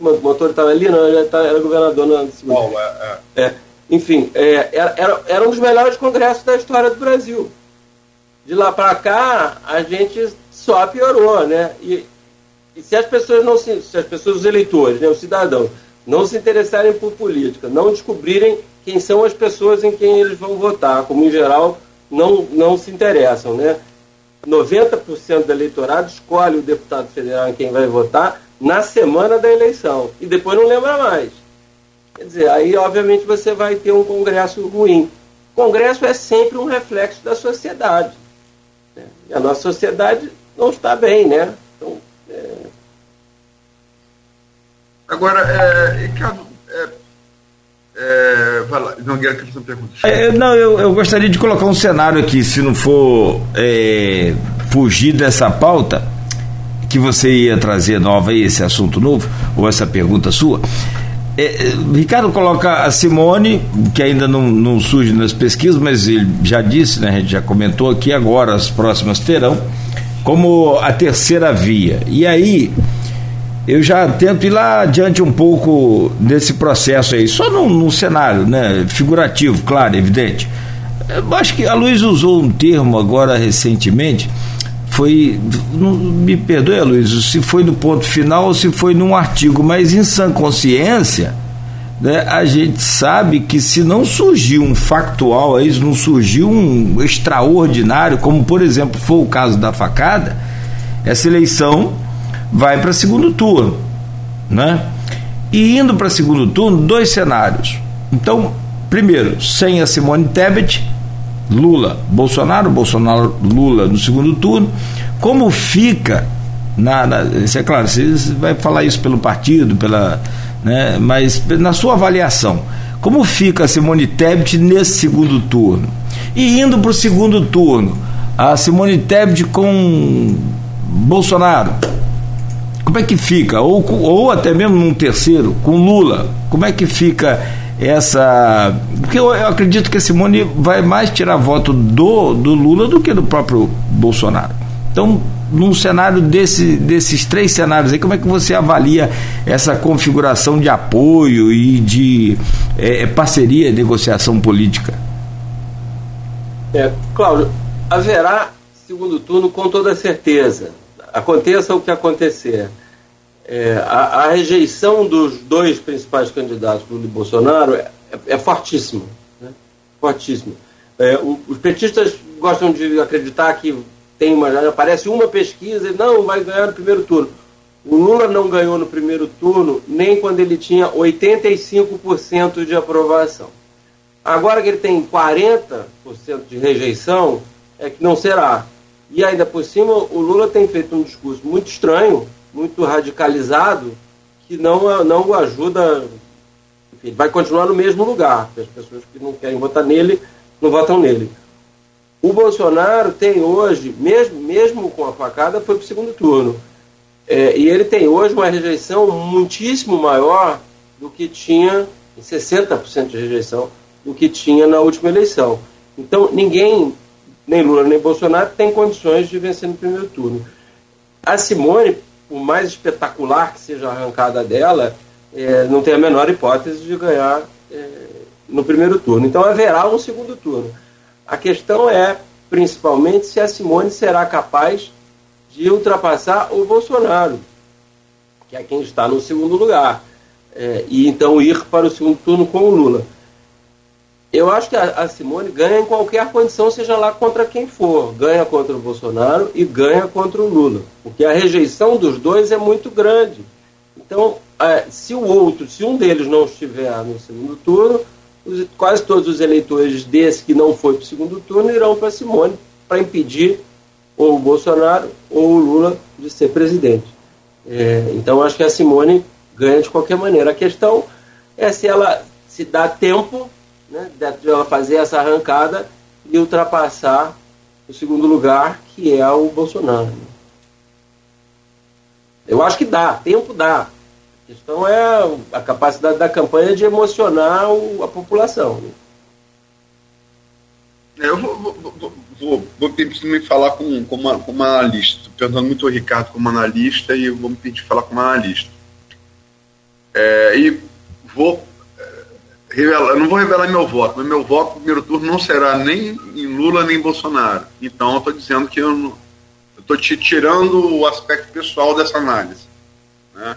Montoro estava ali, não, já tá, era governador na segunda. é, é. é, enfim, é, era, era um dos melhores congressos da história do Brasil. De lá para cá, a gente só piorou, né? E, e se as pessoas não se, se as pessoas, os eleitores, né, os cidadãos, não se interessarem por política, não descobrirem quem são as pessoas em quem eles vão votar, como em geral não, não se interessam, né? 90% do eleitorado escolhe o deputado federal em quem vai votar na semana da eleição e depois não lembra mais. Quer dizer, aí obviamente você vai ter um Congresso ruim. Congresso é sempre um reflexo da sociedade. Né? E a nossa sociedade não está bem, né? Então, é... Agora, é, Ricardo, é, é, vai lá, Nogueira, que você pergunta. É, não, eu, eu gostaria de colocar um cenário aqui, se não for é, fugir dessa pauta, que você ia trazer nova aí, esse assunto novo, ou essa pergunta sua. É, é, Ricardo coloca a Simone, que ainda não, não surge nas pesquisas, mas ele já disse, né, a gente já comentou aqui, agora as próximas terão, como a terceira via. E aí eu já tento ir lá adiante um pouco desse processo aí, só num, num cenário né, figurativo, claro, evidente. Eu acho que a Luiz usou um termo agora recentemente, foi, não, me perdoe, Luiz, se foi no ponto final ou se foi num artigo, mas em sã consciência, né, a gente sabe que se não surgiu um factual aí, se não surgiu um extraordinário, como por exemplo foi o caso da facada, essa eleição vai para segundo turno, né? E indo para segundo turno, dois cenários. Então, primeiro, sem a Simone Tebet, Lula, Bolsonaro, Bolsonaro, Lula no segundo turno. Como fica na, na isso é claro, você vai falar isso pelo partido, pela, né, mas na sua avaliação, como fica a Simone Tebet nesse segundo turno? E indo para o segundo turno, a Simone Tebet com Bolsonaro, como é que fica? Ou, ou até mesmo num terceiro, com Lula, como é que fica essa. Porque eu, eu, acredito que a Simone vai mais tirar voto do, do Lula do que do próprio Bolsonaro. Então, num cenário desse, desses três cenários aí, como é que você avalia essa configuração de apoio e de é, parceria, negociação política? É, Cláudio, haverá segundo turno com toda certeza. Aconteça o que acontecer. É, a, a, rejeição dos dois principais candidatos, Lula e Bolsonaro, é, é fortíssima. Né? Fortíssima. É, o, os petistas gostam de acreditar que tem uma, aparece uma pesquisa e não vai ganhar no primeiro turno. O Lula não ganhou no primeiro turno nem quando ele tinha 85% de aprovação. Agora que ele tem 40% de rejeição, é que não será. E ainda por cima, o Lula tem feito um discurso muito estranho, muito radicalizado, que não, não o ajuda. Enfim, vai continuar no mesmo lugar. As pessoas que não querem votar nele, não votam nele. O Bolsonaro tem hoje, mesmo, mesmo com a facada, foi para o segundo turno. É, e ele tem hoje uma rejeição muitíssimo maior do que tinha, 60% de rejeição, do que tinha na última eleição. Então, ninguém, nem Lula nem Bolsonaro, tem condições de vencer no primeiro turno. A Simone, por mais espetacular que seja a arrancada dela, é, não tem a menor hipótese de ganhar é, no primeiro turno. Então, haverá um segundo turno. A questão é, principalmente, se a Simone será capaz de ultrapassar o Bolsonaro, que é quem está no segundo lugar, é, e então ir para o segundo turno com o Lula. Eu acho que a, a, Simone ganha em qualquer condição, seja lá contra quem for. Ganha contra o Bolsonaro e ganha contra o Lula. Porque a rejeição dos dois é muito grande. Então, é, se o outro, se um deles não estiver no segundo turno, quase todos os eleitores desse que não foi para o segundo turno irão para Simone para impedir ou o Bolsonaro ou o Lula de ser presidente. É, então acho que a Simone ganha de qualquer maneira. A questão é se ela se dá tempo né, de ela fazer essa arrancada e ultrapassar o segundo lugar, que é o Bolsonaro. Eu acho que dá, tempo dá questão é a capacidade da campanha de emocionar o, a população. É, eu vou, vou, vou, vou pedir me falar com, com, uma, com uma analista. Estou perguntando muito ao Ricardo como analista e vou me pedir falar com uma analista. É, e vou revelar, não vou revelar meu voto, mas meu voto no primeiro turno não será nem em Lula nem em Bolsonaro. Então eu estou dizendo que eu estou te tirando o aspecto pessoal dessa análise. Né?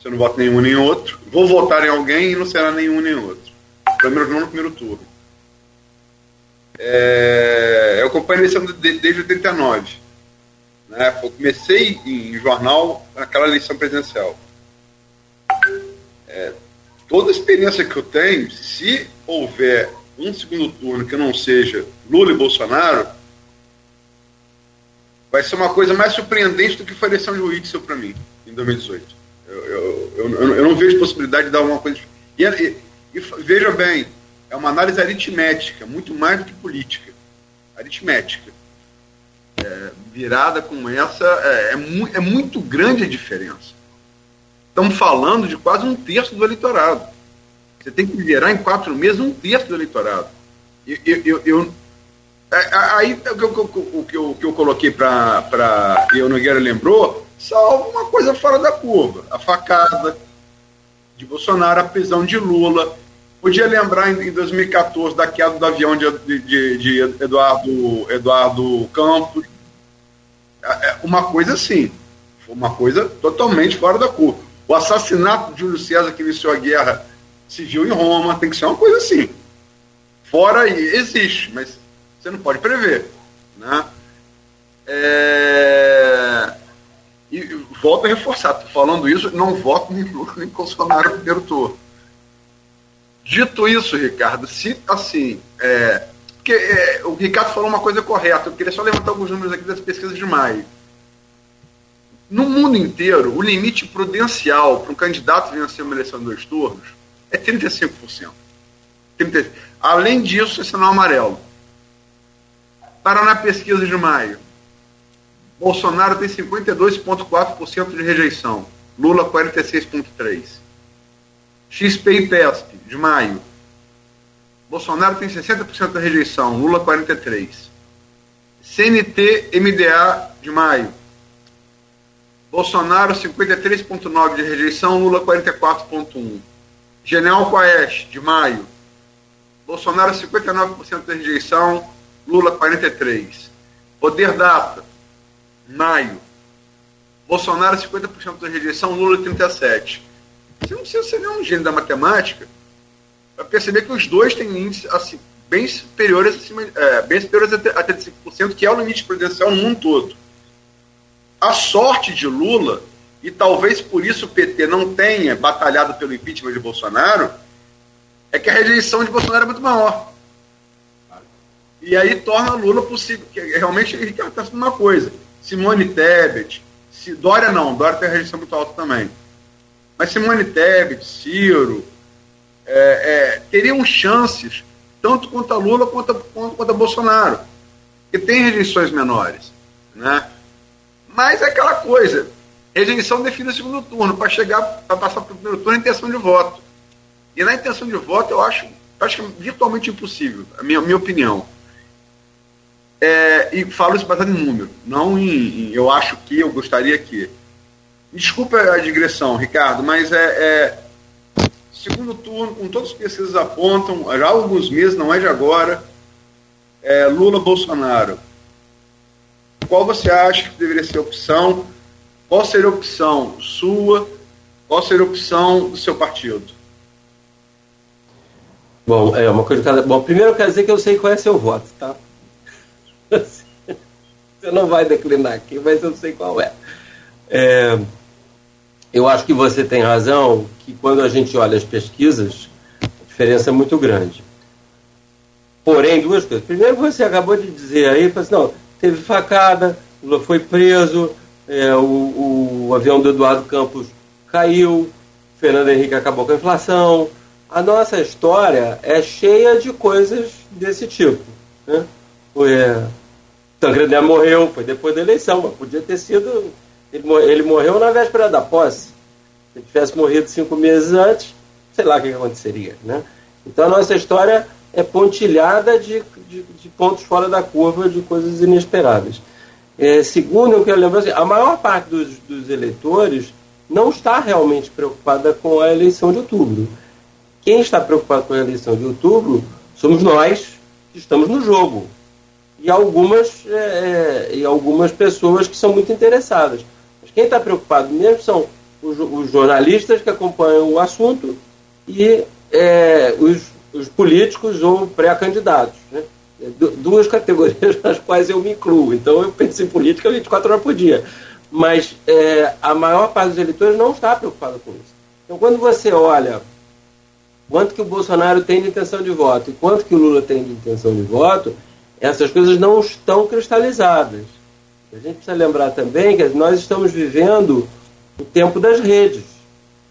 Se eu não voto nenhum nem outro, vou votar em alguém e não será nenhum nem outro. Menos não no primeiro turno. É, eu acompanho a eleição desde 89. Né? Eu comecei em jornal naquela eleição presidencial. É, toda a experiência que eu tenho, se houver um segundo turno que não seja Lula e Bolsonaro, vai ser uma coisa mais surpreendente do que foi a eleição de Whitson para mim, em 2018. Eu, eu, eu, eu, não vejo possibilidade de dar alguma coisa. E, e, e, veja bem, é uma análise aritmética, muito mais do que política. Aritmética. É, virada como essa, é, é, mu é muito grande a diferença. Estamos falando de quase um terço do eleitorado. Você tem que liderar em quatro meses um terço do eleitorado. Eu, eu, eu aí o que eu, o que eu, o que eu coloquei para. E o Nogueira lembrou, salvo uma coisa fora da curva. A facada de Bolsonaro, a prisão de Lula. Podia lembrar em, 2014 da queda do avião de, de, de Eduardo, Eduardo Campos. É, é uma coisa assim. Uma coisa totalmente fora da curva. O assassinato de Júlio César, que iniciou a guerra civil em Roma, tem que ser uma coisa assim. Fora aí, existe, mas você não pode prever. Né? É... E volto a reforçar, falando isso, não voto nem Lula nem Bolsonaro no primeiro turno. Dito isso, Ricardo, se assim, é, porque é, o Ricardo falou uma coisa correta, eu queria só levantar alguns números aqui das pesquisas de maio. No mundo inteiro, o limite prudencial para um candidato vencer uma eleição em dois turnos é 35%. 30%. Além disso, é sinal amarelo. Para na pesquisa de maio, Bolsonaro tem 52,4% de rejeição. Lula 46,3%. XP e PESP, de maio, Bolsonaro tem 60% da rejeição, Lula 43%. CNT MDA de maio. Bolsonaro 53,9% de rejeição, Lula 44,1%. General Quaest, de maio. Bolsonaro 59% de rejeição, Lula 43%. Poder Data, maio. Bolsonaro 50% de rejeição, Lula 37%. Você não precisa ser nenhum gênio da matemática para perceber que os dois têm índices assim, bem superiores, acima, é, bem superiores a 35%, que é o limite presidencial no mundo todo. A sorte de Lula, e talvez por isso o PT não tenha batalhado pelo impeachment de Bolsonaro, é que a rejeição de Bolsonaro é muito maior. E aí torna Lula possível, que realmente ele está fazendo uma coisa. Simone Tebet, se, Dória não, Dória tem a rejeição muito alta também. Mas Simone Tebet, Ciro, é, é, teriam chances, tanto contra Lula quanto, quanto contra Bolsonaro, que tem rejeições menores. Né? Mas é aquela coisa, rejeição define o segundo turno, para chegar, para passar para o primeiro turno, a intenção de voto. E na intenção de voto, eu acho, acho que é virtualmente impossível, a minha, minha opinião. É, e falo isso baseado em número, não em, em, eu acho que, eu gostaria que. Desculpa a digressão, Ricardo, mas é, é segundo turno, com todos os pesquisas apontam, já há alguns meses, não é de agora, é Lula-Bolsonaro. Qual você acha que deveria ser a opção? Qual seria a opção sua? Qual seria a opção do seu partido? Bom, é uma coisa cada. Bom, primeiro eu quero dizer que eu sei qual é seu voto, tá? Você não vai declinar aqui, mas eu sei qual é. é eu acho que você tem razão que quando a gente olha as pesquisas, a diferença é muito grande. Porém, duas coisas. Primeiro, você acabou de dizer aí, assim, não, teve facada, Lula foi preso, é, o, o, avião do Eduardo Campos caiu, Fernando Henrique acabou com a inflação. A nossa história é cheia de coisas desse tipo. Né? É, Tancredo morreu, foi depois da eleição, mas podia ter sido ele, ele morreu na véspera da posse. Se ele tivesse morrido cinco meses antes, sei lá o que aconteceria. Né? Então a nossa história é pontilhada de, de, de pontos fora da curva, de coisas inesperadas. É, segundo, eu quero lembrar, assim, a maior parte dos, dos eleitores não está realmente preocupada com a eleição de outubro. Quem está preocupado com a eleição de outubro somos nós que estamos no jogo. E algumas, é, é e algumas pessoas que são muito interessadas. Quem está preocupado mesmo são os, os, jornalistas que acompanham o assunto e é, os, os, políticos ou pré-candidatos. Né? É, duas categorias nas quais eu me incluo. Então eu penso em política 24 horas por dia. Mas é, a maior parte dos eleitores não está preocupada com isso. Então quando você olha quanto que o Bolsonaro tem de intenção de voto e quanto que o Lula tem de intenção de voto, essas coisas não estão cristalizadas. A gente precisa lembrar também que nós estamos vivendo o tempo das redes,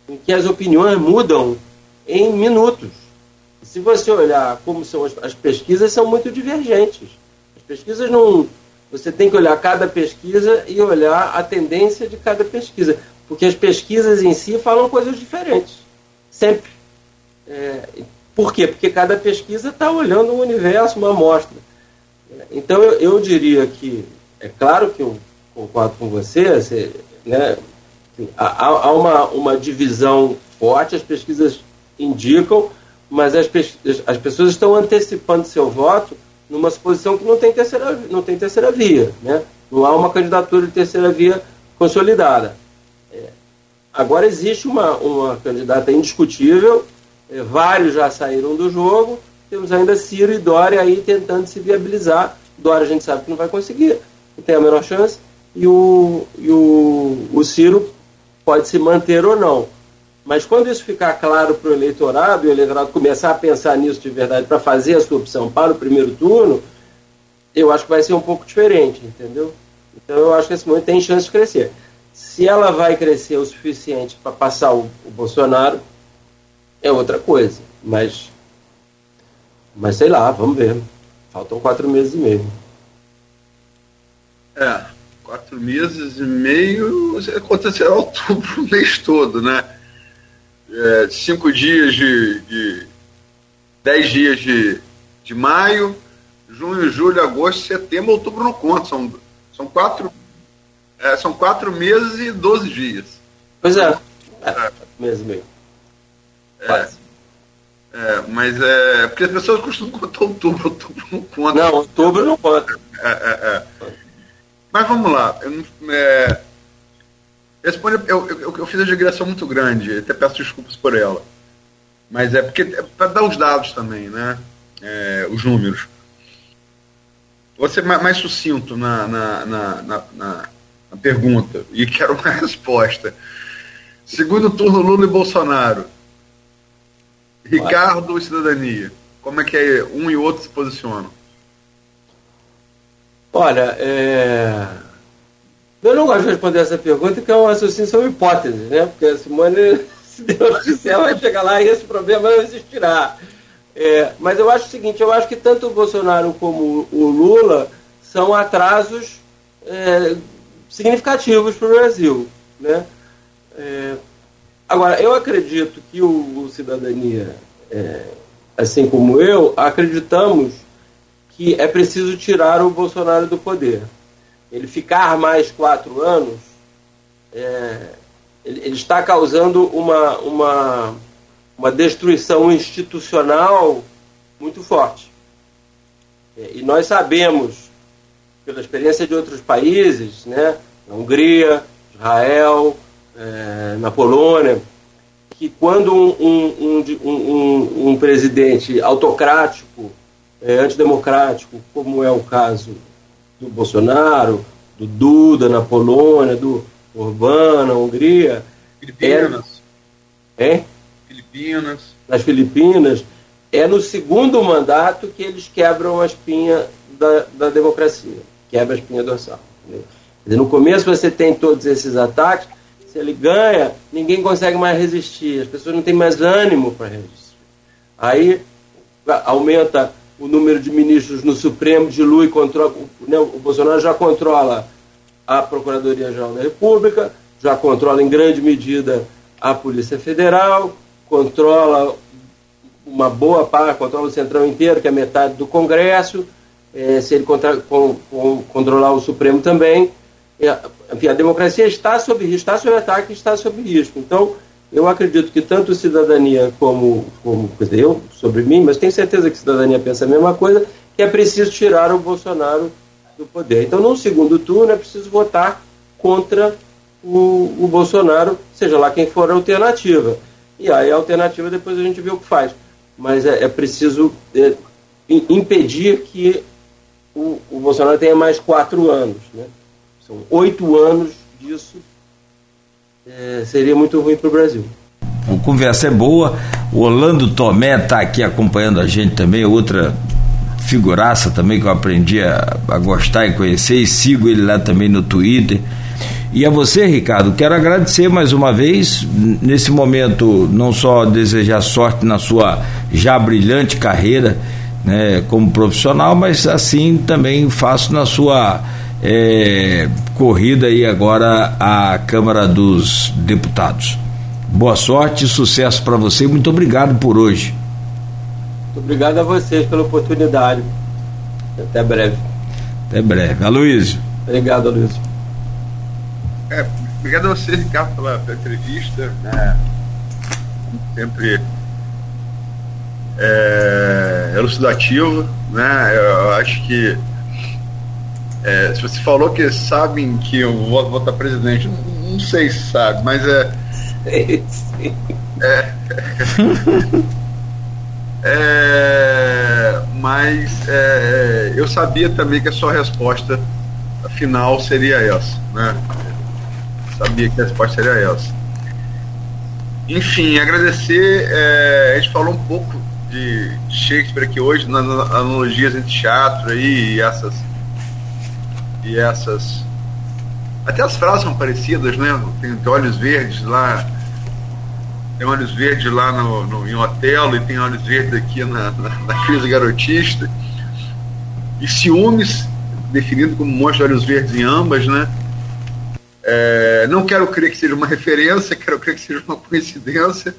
em que as opiniões mudam em minutos. Se você olhar como são as, as pesquisas, são muito divergentes. As pesquisas não. Você tem que olhar cada pesquisa e olhar a tendência de cada pesquisa, porque as pesquisas em si falam coisas diferentes, sempre. É, por quê? Porque cada pesquisa está olhando um universo, uma amostra. Então eu, eu diria que é claro que eu concordo com você, você né, há, há uma, uma divisão forte, as pesquisas indicam, mas as, as pessoas estão antecipando seu voto numa suposição que não tem terceira, não tem terceira via. Né? Não há uma candidatura de terceira via consolidada. É, agora existe uma, uma candidata indiscutível, é, vários já saíram do jogo, temos ainda Ciro e Dória aí tentando se viabilizar. Dória a gente sabe que não vai conseguir que tem a menor chance, e o, e o, o Ciro pode se manter ou não. Mas quando isso ficar claro para o eleitorado, e o eleitorado começar a pensar nisso de verdade para fazer a sua opção para o primeiro turno, eu acho que vai ser um pouco diferente, entendeu? Então eu acho que esse momento tem chance de crescer. Se ela vai crescer o suficiente para passar o, o, Bolsonaro, é outra coisa. Mas, mas sei lá, vamos ver. Faltam quatro meses e meio. É, quatro meses e meio acontecerá outubro o mês todo, né? É, cinco dias de, de, 10 dias de, de maio, junho, julho, agosto, setembro, outubro não conta. São, são, quatro, é, são quatro meses e 12 dias. Pois é. é. é. Mês e meio. É, é, mas é. Porque as pessoas costumam contar outubro, outubro não conta. Não, outubro não conta. É, é, é. Mas vamos lá. Eu, é, responde, eu, eu, eu, fiz a digressão muito grande, até peço desculpas por ela. Mas é porque é para dar os dados também, né? É, os números. Vou ser mais, mais sucinto na, na, na, na, na pergunta e quero uma resposta. Segundo turno Lula e Bolsonaro. Ricardo e Cidadania. Como é que é, um e outro se posicionam? Olha, é... eu não gosto de responder essa pergunta, porque é um raciocínio são hipóteses, né? Porque a Simone, se Deus quiser, vai chegar lá e esse problema não existirá. É, mas eu acho o seguinte, eu acho que tanto o Bolsonaro como o Lula são atrasos é, significativos para o Brasil. Né? É, agora, eu acredito que o, o Cidadania, é, assim como eu, acreditamos que é preciso tirar o Bolsonaro do poder. Ele ficar mais quatro anos, é, ele, ele, está causando uma, uma, uma destruição institucional muito forte. É, e nós sabemos, pela experiência de outros países, né, na Hungria, Israel, é, na Polônia, que quando um, um, um, um presidente autocrático é, antidemocrático, como é o caso do Bolsonaro, do Duda na Polônia, do Orbán na Hungria. Filipinas. É, é? Filipinas. Nas Filipinas. É no segundo mandato que eles quebram a espinha da, da democracia, quebra a espinha dorsal. Dizer, no começo você tem todos esses ataques, se ele ganha, ninguém consegue mais resistir, as pessoas não têm mais ânimo para resistir. Aí aumenta o número de ministros no Supremo dilui, controla, né, o Bolsonaro já controla a Procuradoria-Geral da República, já controla em grande medida a Polícia Federal, controla uma boa parte, controla o Centrão inteiro, que é metade do Congresso, é, se ele contra, com, com, controlar o Supremo também. É, enfim, a democracia está sob risco, está sob ataque, está sob risco. Então, eu acredito que tanto cidadania como, como eu sobre mim, mas tenho certeza que cidadania pensa a mesma coisa, que é preciso tirar o Bolsonaro do poder. Então, no segundo turno, é preciso votar contra o, o Bolsonaro, seja lá quem for a alternativa. E aí a alternativa depois a gente vê o que faz. Mas é, é preciso é, impedir que o, o Bolsonaro tenha mais quatro anos. Né? São oito anos disso é, seria muito ruim para o Brasil. A conversa é boa. O Orlando Tomé está aqui acompanhando a gente também, outra figuraça também que eu aprendi a, a, gostar e conhecer e sigo ele lá também no Twitter. E a você, Ricardo, quero agradecer mais uma vez, nesse momento, não só desejar sorte na sua já brilhante carreira né, como profissional, mas assim também faço na sua é, corrida aí agora à Câmara dos Deputados. Boa sorte e sucesso para você. Muito obrigado por hoje. Muito obrigado a vocês pela oportunidade. Até breve. Até breve. Aloysio. Obrigado, Aloysio. É, obrigado a você, Ricardo, pela, pela entrevista. Né? Sempre é, elucidativo. Né? Eu acho que é, se você falou que sabem que eu vou votar presidente, não, sei se sabe, mas é. é, é mas é, eu sabia também que a sua resposta final seria essa, né? Sabia que a resposta seria essa. Enfim, agradecer. É, a gente falou um pouco de Shakespeare aqui hoje, nas analogias entre teatro aí, e essas e essas. Até as frases são parecidas, né? Tem, tem olhos verdes lá. Tem olhos verdes lá no, no, em Otelo e tem olhos verdes aqui na, na, na crise garotista. E ciúmes, definido como de olhos verdes em ambas, né? É, não quero crer que seja uma referência, quero crer que seja uma coincidência.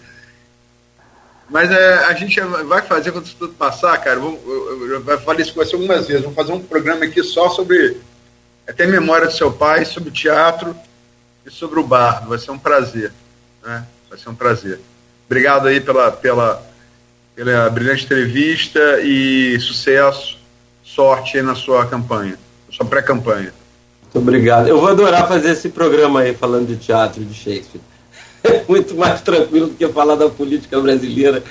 Mas é, a gente vai fazer quando isso tudo passar, cara. Vamos, eu, eu, eu falei isso com você algumas vezes. Vamos fazer um programa aqui só sobre até memória do seu pai, sobre o teatro e sobre o bar. Vai ser um prazer. Né? Vai ser um prazer. Obrigado aí pela, pela, pela brilhante entrevista e sucesso, sorte aí na sua campanha, na sua pré-campanha. Muito obrigado. Eu vou adorar fazer esse programa aí falando de teatro de Shakespeare. É muito mais tranquilo do que falar da política brasileira,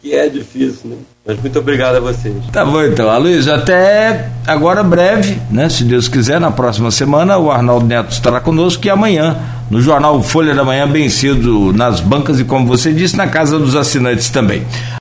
que é difícil, né? Mas muito obrigado a vocês. Tá bom então, Aloysio, até agora breve, né? Se Deus quiser, na próxima semana, o Arnaldo Neto estará conosco e amanhã, no jornal Folha da Manhã, bem cedo nas bancas e, como você disse, na casa dos assinantes também.